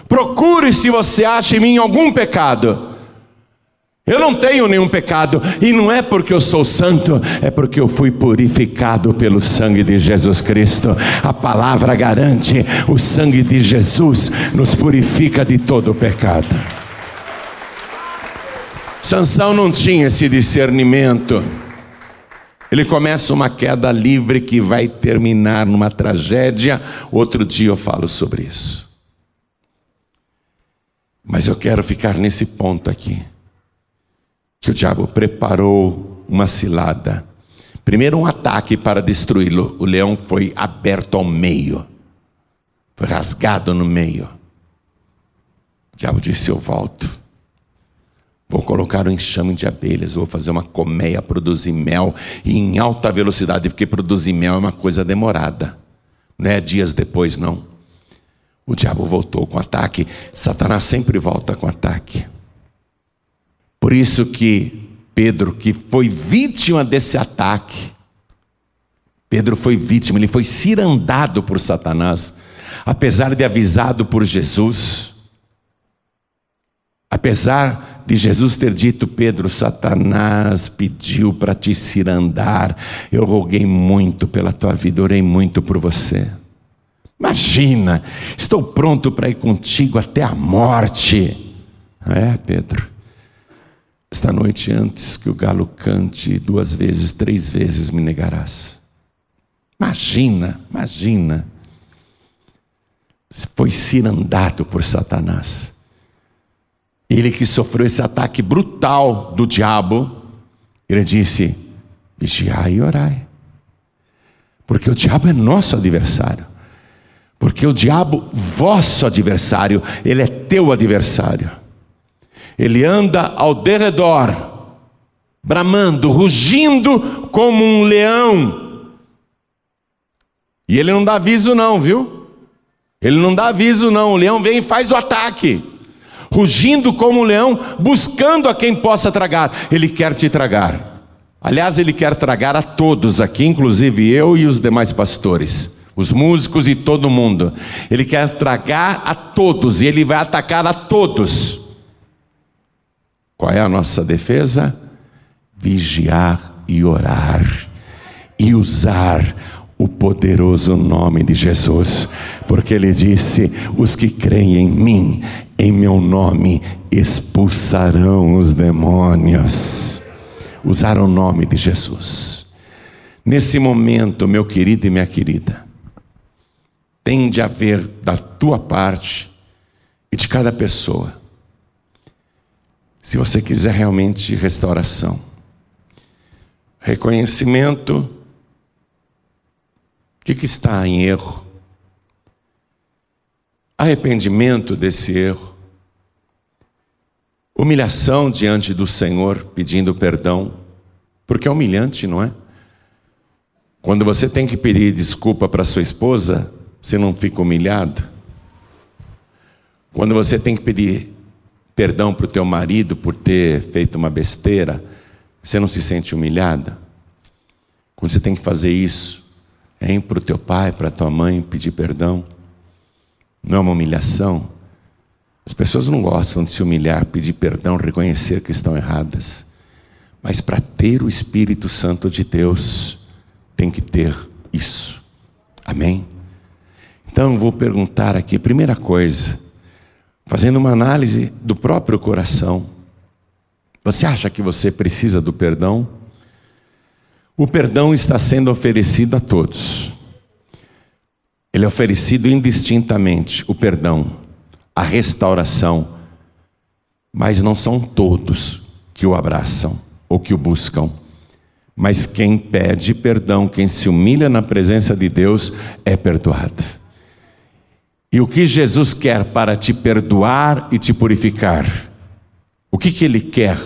Procure se você acha em mim algum pecado. Eu não tenho nenhum pecado, e não é porque eu sou santo, é porque eu fui purificado pelo sangue de Jesus Cristo. A palavra garante: o sangue de Jesus nos purifica de todo o pecado. Sansão não tinha esse discernimento. Ele começa uma queda livre que vai terminar numa tragédia. Outro dia eu falo sobre isso. Mas eu quero ficar nesse ponto aqui. Que o diabo preparou uma cilada. Primeiro, um ataque para destruí-lo. O leão foi aberto ao meio, foi rasgado no meio. O diabo disse: Eu volto. Vou colocar um enxame de abelhas, vou fazer uma colmeia, produzir mel e em alta velocidade, porque produzir mel é uma coisa demorada. Não é dias depois, não. O diabo voltou com ataque. Satanás sempre volta com ataque. Por isso que Pedro, que foi vítima desse ataque, Pedro foi vítima, ele foi cirandado por Satanás, apesar de avisado por Jesus. Apesar de Jesus ter dito, Pedro, Satanás pediu para te cirandar, eu roguei muito pela tua vida, orei muito por você. Imagina, estou pronto para ir contigo até a morte. É, Pedro. Esta noite, antes que o galo cante duas vezes, três vezes me negarás. Imagina, imagina. Foi cirandado por Satanás. Ele que sofreu esse ataque brutal do diabo, ele disse: vigiai e orai. Porque o diabo é nosso adversário. Porque o diabo, vosso adversário, ele é teu adversário. Ele anda ao derredor, bramando, rugindo como um leão. E ele não dá aviso, não, viu? Ele não dá aviso, não. O leão vem e faz o ataque, rugindo como um leão, buscando a quem possa tragar. Ele quer te tragar. Aliás, ele quer tragar a todos aqui, inclusive eu e os demais pastores, os músicos e todo mundo. Ele quer tragar a todos e ele vai atacar a todos. Qual é a nossa defesa? Vigiar e orar e usar o poderoso nome de Jesus, porque ele disse: Os que creem em mim, em meu nome, expulsarão os demônios. Usar o nome de Jesus. Nesse momento, meu querido e minha querida, tem de haver da tua parte e de cada pessoa se você quiser realmente restauração, reconhecimento, que, que está em erro, arrependimento desse erro, humilhação diante do Senhor, pedindo perdão, porque é humilhante, não é? Quando você tem que pedir desculpa para sua esposa, você não fica humilhado. Quando você tem que pedir perdão para o teu marido por ter feito uma besteira, você não se sente humilhada? Quando você tem que fazer isso, é ir para o teu pai, para a tua mãe pedir perdão. Não é uma humilhação? As pessoas não gostam de se humilhar, pedir perdão, reconhecer que estão erradas. Mas para ter o Espírito Santo de Deus, tem que ter isso. Amém? Então, vou perguntar aqui, primeira coisa, fazendo uma análise do próprio coração. Você acha que você precisa do perdão? O perdão está sendo oferecido a todos. Ele é oferecido indistintamente, o perdão, a restauração. Mas não são todos que o abraçam ou que o buscam. Mas quem pede perdão, quem se humilha na presença de Deus, é perdoado. E o que Jesus quer para te perdoar e te purificar? O que, que Ele quer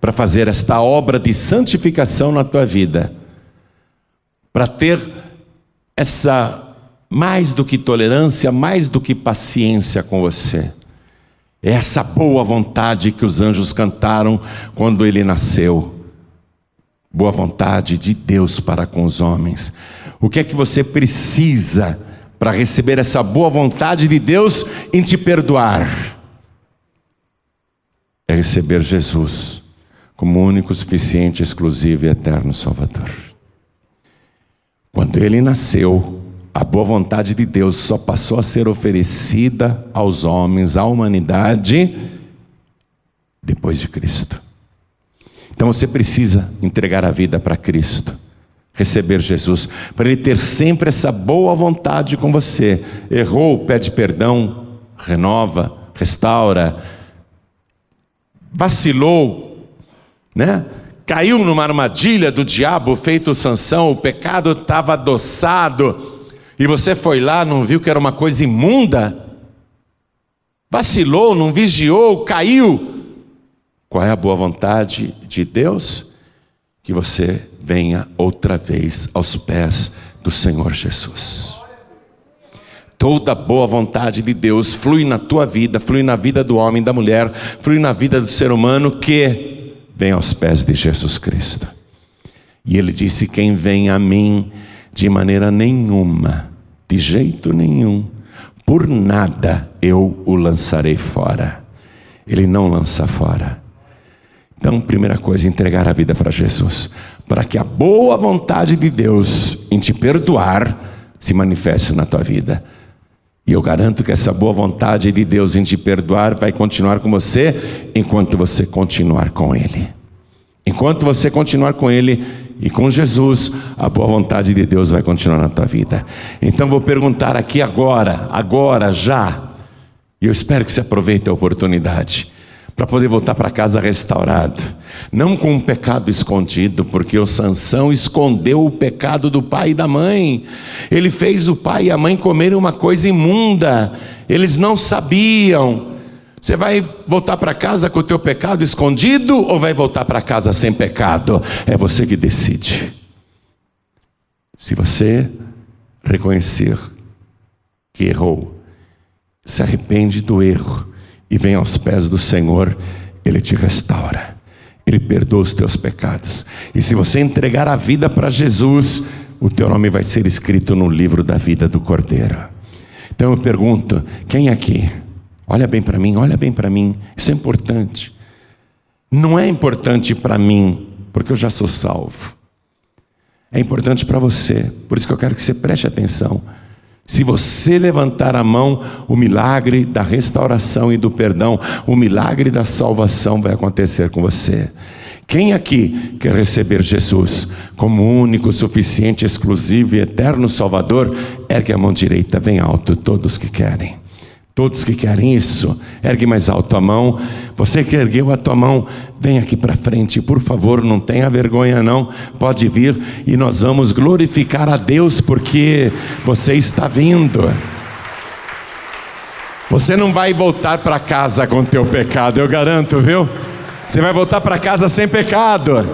para fazer esta obra de santificação na tua vida? Para ter essa mais do que tolerância, mais do que paciência com você. É essa boa vontade que os anjos cantaram quando ele nasceu. Boa vontade de Deus para com os homens. O que é que você precisa? para receber essa boa vontade de Deus em te perdoar. É receber Jesus como único, suficiente, exclusivo e eterno Salvador. Quando ele nasceu, a boa vontade de Deus só passou a ser oferecida aos homens, à humanidade, depois de Cristo. Então você precisa entregar a vida para Cristo receber Jesus, para ele ter sempre essa boa vontade com você. Errou, pede perdão, renova, restaura. Vacilou, né? Caiu numa armadilha do diabo feito sanção, o pecado estava adoçado, e você foi lá, não viu que era uma coisa imunda? vacilou, não vigiou, caiu. Qual é a boa vontade de Deus? Que você venha outra vez aos pés do Senhor Jesus. Toda boa vontade de Deus flui na tua vida, flui na vida do homem, da mulher, flui na vida do ser humano que vem aos pés de Jesus Cristo. E ele disse: Quem vem a mim, de maneira nenhuma, de jeito nenhum, por nada eu o lançarei fora. Ele não lança fora. Então, primeira coisa, entregar a vida para Jesus, para que a boa vontade de Deus em te perdoar se manifeste na tua vida. E eu garanto que essa boa vontade de Deus em te perdoar vai continuar com você enquanto você continuar com Ele. Enquanto você continuar com Ele e com Jesus, a boa vontade de Deus vai continuar na tua vida. Então vou perguntar aqui agora, agora, já, e eu espero que você aproveite a oportunidade para poder voltar para casa restaurado, não com um pecado escondido, porque o Sansão escondeu o pecado do pai e da mãe. Ele fez o pai e a mãe comerem uma coisa imunda. Eles não sabiam. Você vai voltar para casa com o teu pecado escondido ou vai voltar para casa sem pecado? É você que decide. Se você reconhecer que errou, se arrepende do erro e vem aos pés do Senhor, Ele te restaura, Ele perdoa os teus pecados. E se você entregar a vida para Jesus, o teu nome vai ser escrito no livro da vida do Cordeiro. Então eu pergunto: quem aqui? Olha bem para mim, olha bem para mim, isso é importante. Não é importante para mim, porque eu já sou salvo. É importante para você, por isso que eu quero que você preste atenção. Se você levantar a mão, o milagre da restauração e do perdão, o milagre da salvação vai acontecer com você. Quem aqui quer receber Jesus como único, suficiente, exclusivo e eterno Salvador, ergue a mão direita bem alto, todos que querem. Todos que querem isso, ergue mais alto a mão. Você que ergueu a tua mão, vem aqui para frente, por favor, não tenha vergonha não. Pode vir e nós vamos glorificar a Deus porque você está vindo. Você não vai voltar para casa com teu pecado, eu garanto, viu? Você vai voltar para casa sem pecado.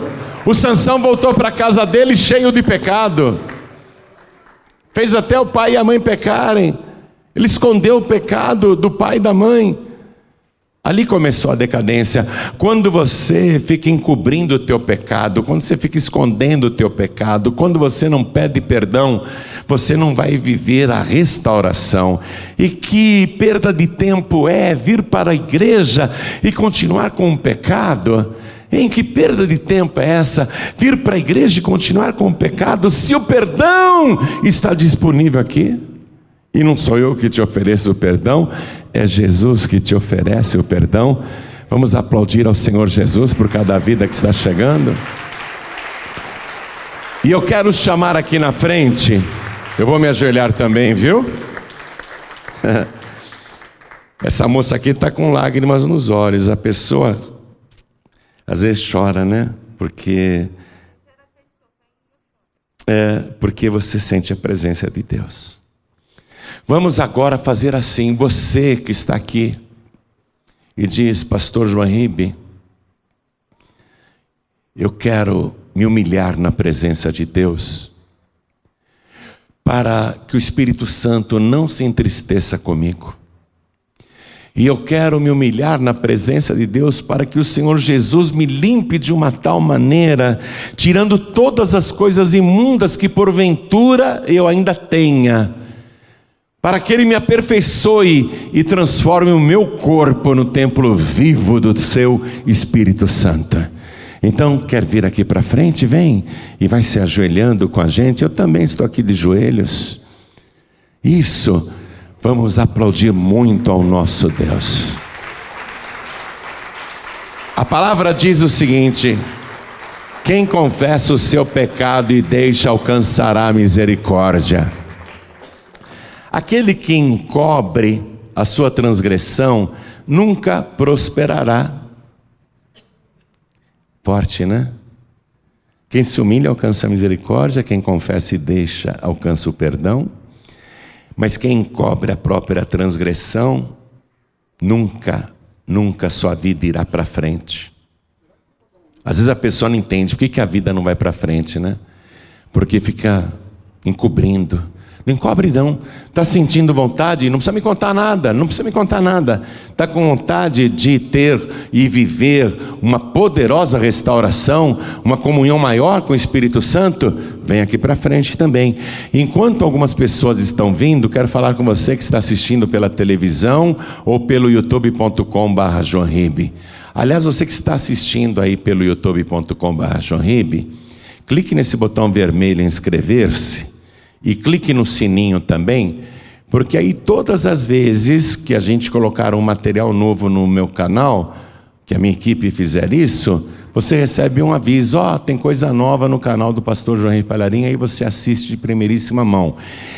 O Sansão voltou para casa dele cheio de pecado. Fez até o pai e a mãe pecarem. Ele escondeu o pecado do pai e da mãe. Ali começou a decadência. Quando você fica encobrindo o teu pecado, quando você fica escondendo o teu pecado, quando você não pede perdão, você não vai viver a restauração. E que perda de tempo é vir para a igreja e continuar com o pecado? Em que perda de tempo é essa? Vir para a igreja e continuar com o pecado, se o perdão está disponível aqui? E não sou eu que te ofereço o perdão, é Jesus que te oferece o perdão. Vamos aplaudir ao Senhor Jesus por cada vida que está chegando. E eu quero chamar aqui na frente, eu vou me ajoelhar também, viu? Essa moça aqui está com lágrimas nos olhos. A pessoa às vezes chora, né? Porque é porque você sente a presença de Deus. Vamos agora fazer assim, você que está aqui e diz, Pastor João Ribe, eu quero me humilhar na presença de Deus, para que o Espírito Santo não se entristeça comigo. E eu quero me humilhar na presença de Deus para que o Senhor Jesus me limpe de uma tal maneira, tirando todas as coisas imundas que porventura eu ainda tenha para que Ele me aperfeiçoe e transforme o meu corpo no templo vivo do Seu Espírito Santo. Então, quer vir aqui para frente? Vem e vai se ajoelhando com a gente. Eu também estou aqui de joelhos. Isso, vamos aplaudir muito ao nosso Deus. A palavra diz o seguinte: quem confessa o seu pecado e deixa alcançará a misericórdia. Aquele que encobre a sua transgressão nunca prosperará. Forte, né? Quem se humilha alcança a misericórdia, quem confessa e deixa alcança o perdão, mas quem encobre a própria transgressão nunca, nunca sua vida irá para frente. Às vezes a pessoa não entende por que, que a vida não vai para frente, né? Porque fica encobrindo. Não encobre não. Está sentindo vontade? Não precisa me contar nada. Não precisa me contar nada. Está com vontade de ter e viver uma poderosa restauração, uma comunhão maior com o Espírito Santo? Vem aqui para frente também. Enquanto algumas pessoas estão vindo, quero falar com você que está assistindo pela televisão ou pelo youtube.com.br Aliás, você que está assistindo aí pelo youtube.com.br clique nesse botão vermelho inscrever-se e clique no sininho também, porque aí todas as vezes que a gente colocar um material novo no meu canal, que a minha equipe fizer isso, você recebe um aviso, ó, oh, tem coisa nova no canal do pastor João Henrique aí você assiste de primeiríssima mão.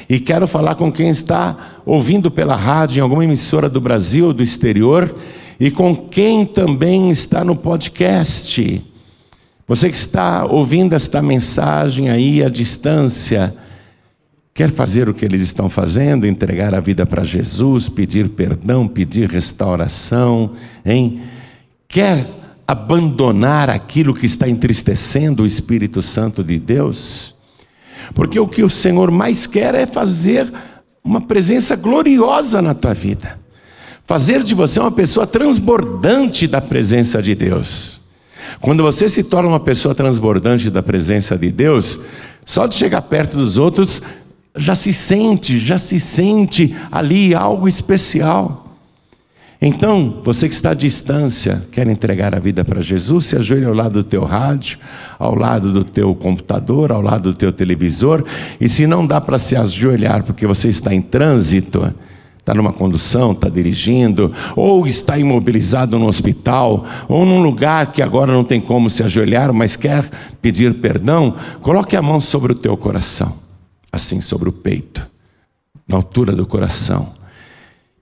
E quero falar com quem está ouvindo pela rádio, em alguma emissora do Brasil ou do exterior, e com quem também está no podcast. Você que está ouvindo esta mensagem aí à distância, quer fazer o que eles estão fazendo, entregar a vida para Jesus, pedir perdão, pedir restauração, hein? Quer abandonar aquilo que está entristecendo o Espírito Santo de Deus? Porque o que o Senhor mais quer é fazer uma presença gloriosa na tua vida fazer de você uma pessoa transbordante da presença de Deus. Quando você se torna uma pessoa transbordante da presença de Deus, só de chegar perto dos outros, já se sente, já se sente ali algo especial. Então, você que está à distância, quer entregar a vida para Jesus, se ajoelhe ao lado do teu rádio, ao lado do teu computador, ao lado do teu televisor, e se não dá para se ajoelhar porque você está em trânsito, está numa condução, está dirigindo, ou está imobilizado no hospital, ou num lugar que agora não tem como se ajoelhar, mas quer pedir perdão, coloque a mão sobre o teu coração, assim sobre o peito, na altura do coração.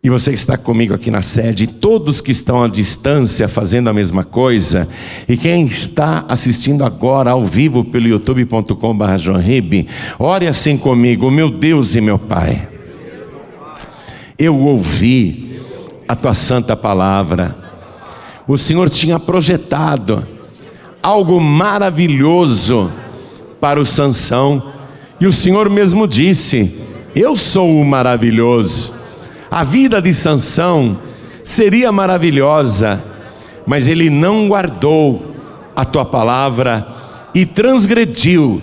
E você que está comigo aqui na sede, todos que estão à distância fazendo a mesma coisa, e quem está assistindo agora ao vivo pelo youtube.com.br, ore assim comigo, meu Deus e meu Pai eu ouvi a tua santa palavra. O Senhor tinha projetado algo maravilhoso para o Sansão, e o Senhor mesmo disse: Eu sou o maravilhoso. A vida de Sansão seria maravilhosa, mas ele não guardou a tua palavra e transgrediu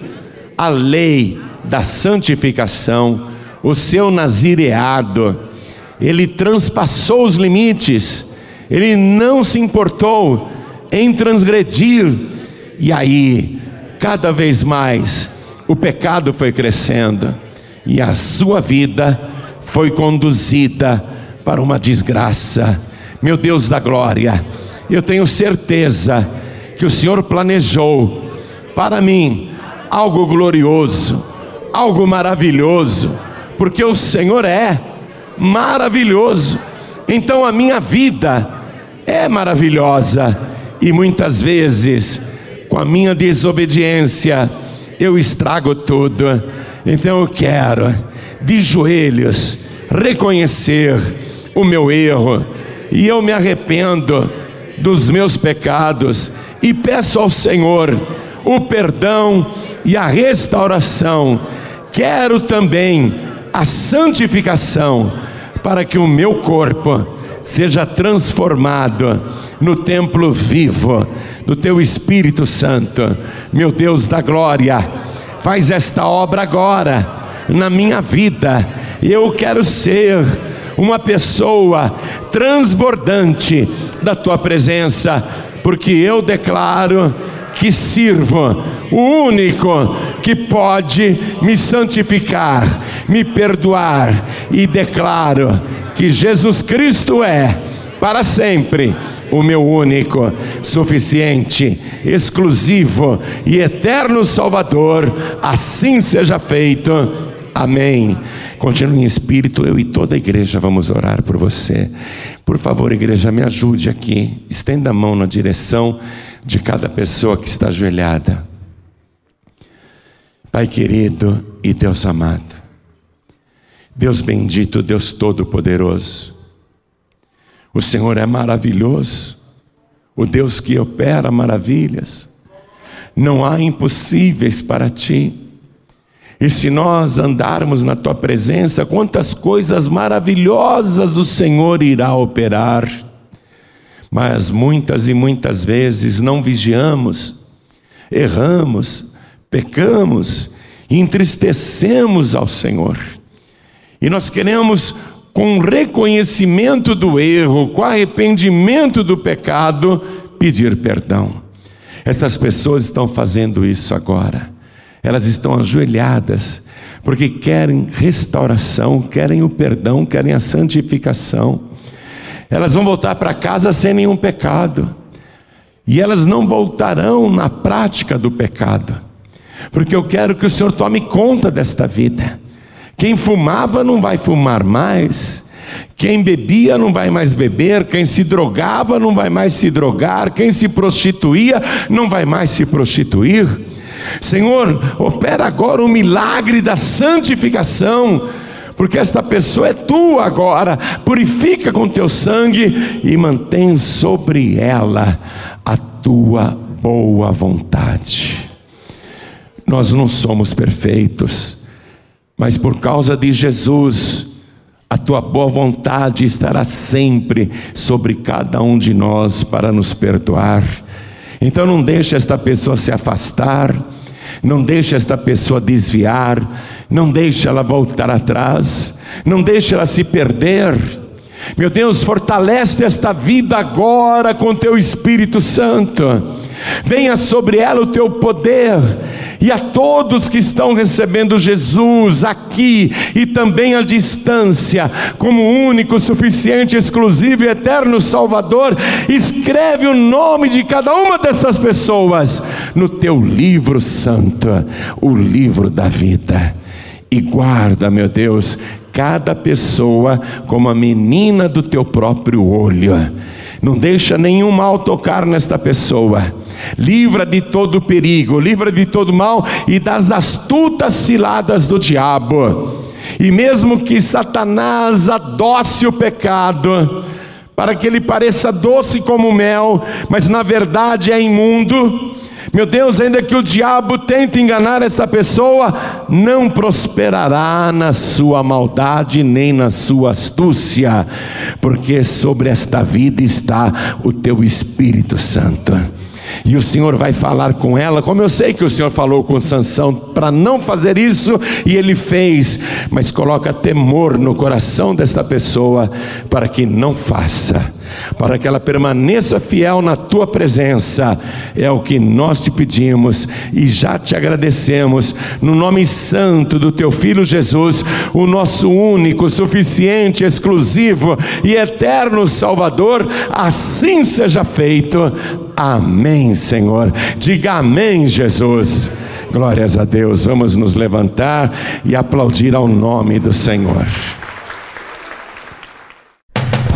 a lei da santificação, o seu nazireado ele transpassou os limites, ele não se importou em transgredir, e aí, cada vez mais, o pecado foi crescendo, e a sua vida foi conduzida para uma desgraça. Meu Deus da glória, eu tenho certeza que o Senhor planejou para mim algo glorioso, algo maravilhoso, porque o Senhor é maravilhoso. Então a minha vida é maravilhosa e muitas vezes, com a minha desobediência, eu estrago tudo. Então eu quero, de joelhos, reconhecer o meu erro e eu me arrependo dos meus pecados e peço ao Senhor o perdão e a restauração. Quero também a santificação para que o meu corpo seja transformado no templo vivo do teu Espírito Santo. Meu Deus da glória, faz esta obra agora na minha vida. Eu quero ser uma pessoa transbordante da tua presença, porque eu declaro que sirvo, o único que pode me santificar, me perdoar, e declaro que Jesus Cristo é, para sempre, o meu único, suficiente, exclusivo e eterno Salvador, assim seja feito. Amém. Continue em espírito, eu e toda a igreja vamos orar por você. Por favor, igreja, me ajude aqui. Estenda a mão na direção de cada pessoa que está ajoelhada. Pai querido e Deus amado, Deus bendito, Deus todo-poderoso, O Senhor é maravilhoso, o Deus que opera maravilhas. Não há impossíveis para ti. E se nós andarmos na tua presença, quantas coisas maravilhosas o Senhor irá operar. Mas muitas e muitas vezes não vigiamos, erramos, pecamos entristecemos ao Senhor. E nós queremos, com reconhecimento do erro, com arrependimento do pecado, pedir perdão. Estas pessoas estão fazendo isso agora. Elas estão ajoelhadas, porque querem restauração, querem o perdão, querem a santificação. Elas vão voltar para casa sem nenhum pecado. E elas não voltarão na prática do pecado. Porque eu quero que o Senhor tome conta desta vida. Quem fumava não vai fumar mais. Quem bebia não vai mais beber, quem se drogava não vai mais se drogar, quem se prostituía não vai mais se prostituir. Senhor, opera agora o milagre da santificação, porque esta pessoa é tua agora. Purifica com teu sangue e mantém sobre ela a tua boa vontade. Nós não somos perfeitos, mas por causa de Jesus, a tua boa vontade estará sempre sobre cada um de nós para nos perdoar. Então não deixe esta pessoa se afastar, não deixe esta pessoa desviar, não deixe ela voltar atrás, não deixe ela se perder. Meu Deus, fortalece esta vida agora com teu Espírito Santo venha sobre ela o teu poder, e a todos que estão recebendo Jesus aqui e também à distância, como único, suficiente, exclusivo e eterno Salvador, escreve o nome de cada uma dessas pessoas no teu livro santo, o livro da vida. E guarda, meu Deus, cada pessoa como a menina do teu próprio olho. Não deixa nenhum mal tocar nesta pessoa livra de todo perigo, livra de todo mal e das astutas ciladas do diabo. E mesmo que Satanás adoce o pecado, para que ele pareça doce como mel, mas na verdade é imundo, meu Deus, ainda que o diabo tente enganar esta pessoa, não prosperará na sua maldade nem na sua astúcia, porque sobre esta vida está o teu Espírito Santo. E o Senhor vai falar com ela, como eu sei que o Senhor falou com Sansão para não fazer isso, e ele fez, mas coloca temor no coração desta pessoa para que não faça para que ela permaneça fiel na tua presença, é o que nós te pedimos e já te agradecemos, no nome santo do teu filho Jesus, o nosso único, suficiente, exclusivo e eterno Salvador, assim seja feito. Amém, Senhor. Diga amém, Jesus. Glórias a Deus. Vamos nos levantar e aplaudir ao nome do Senhor.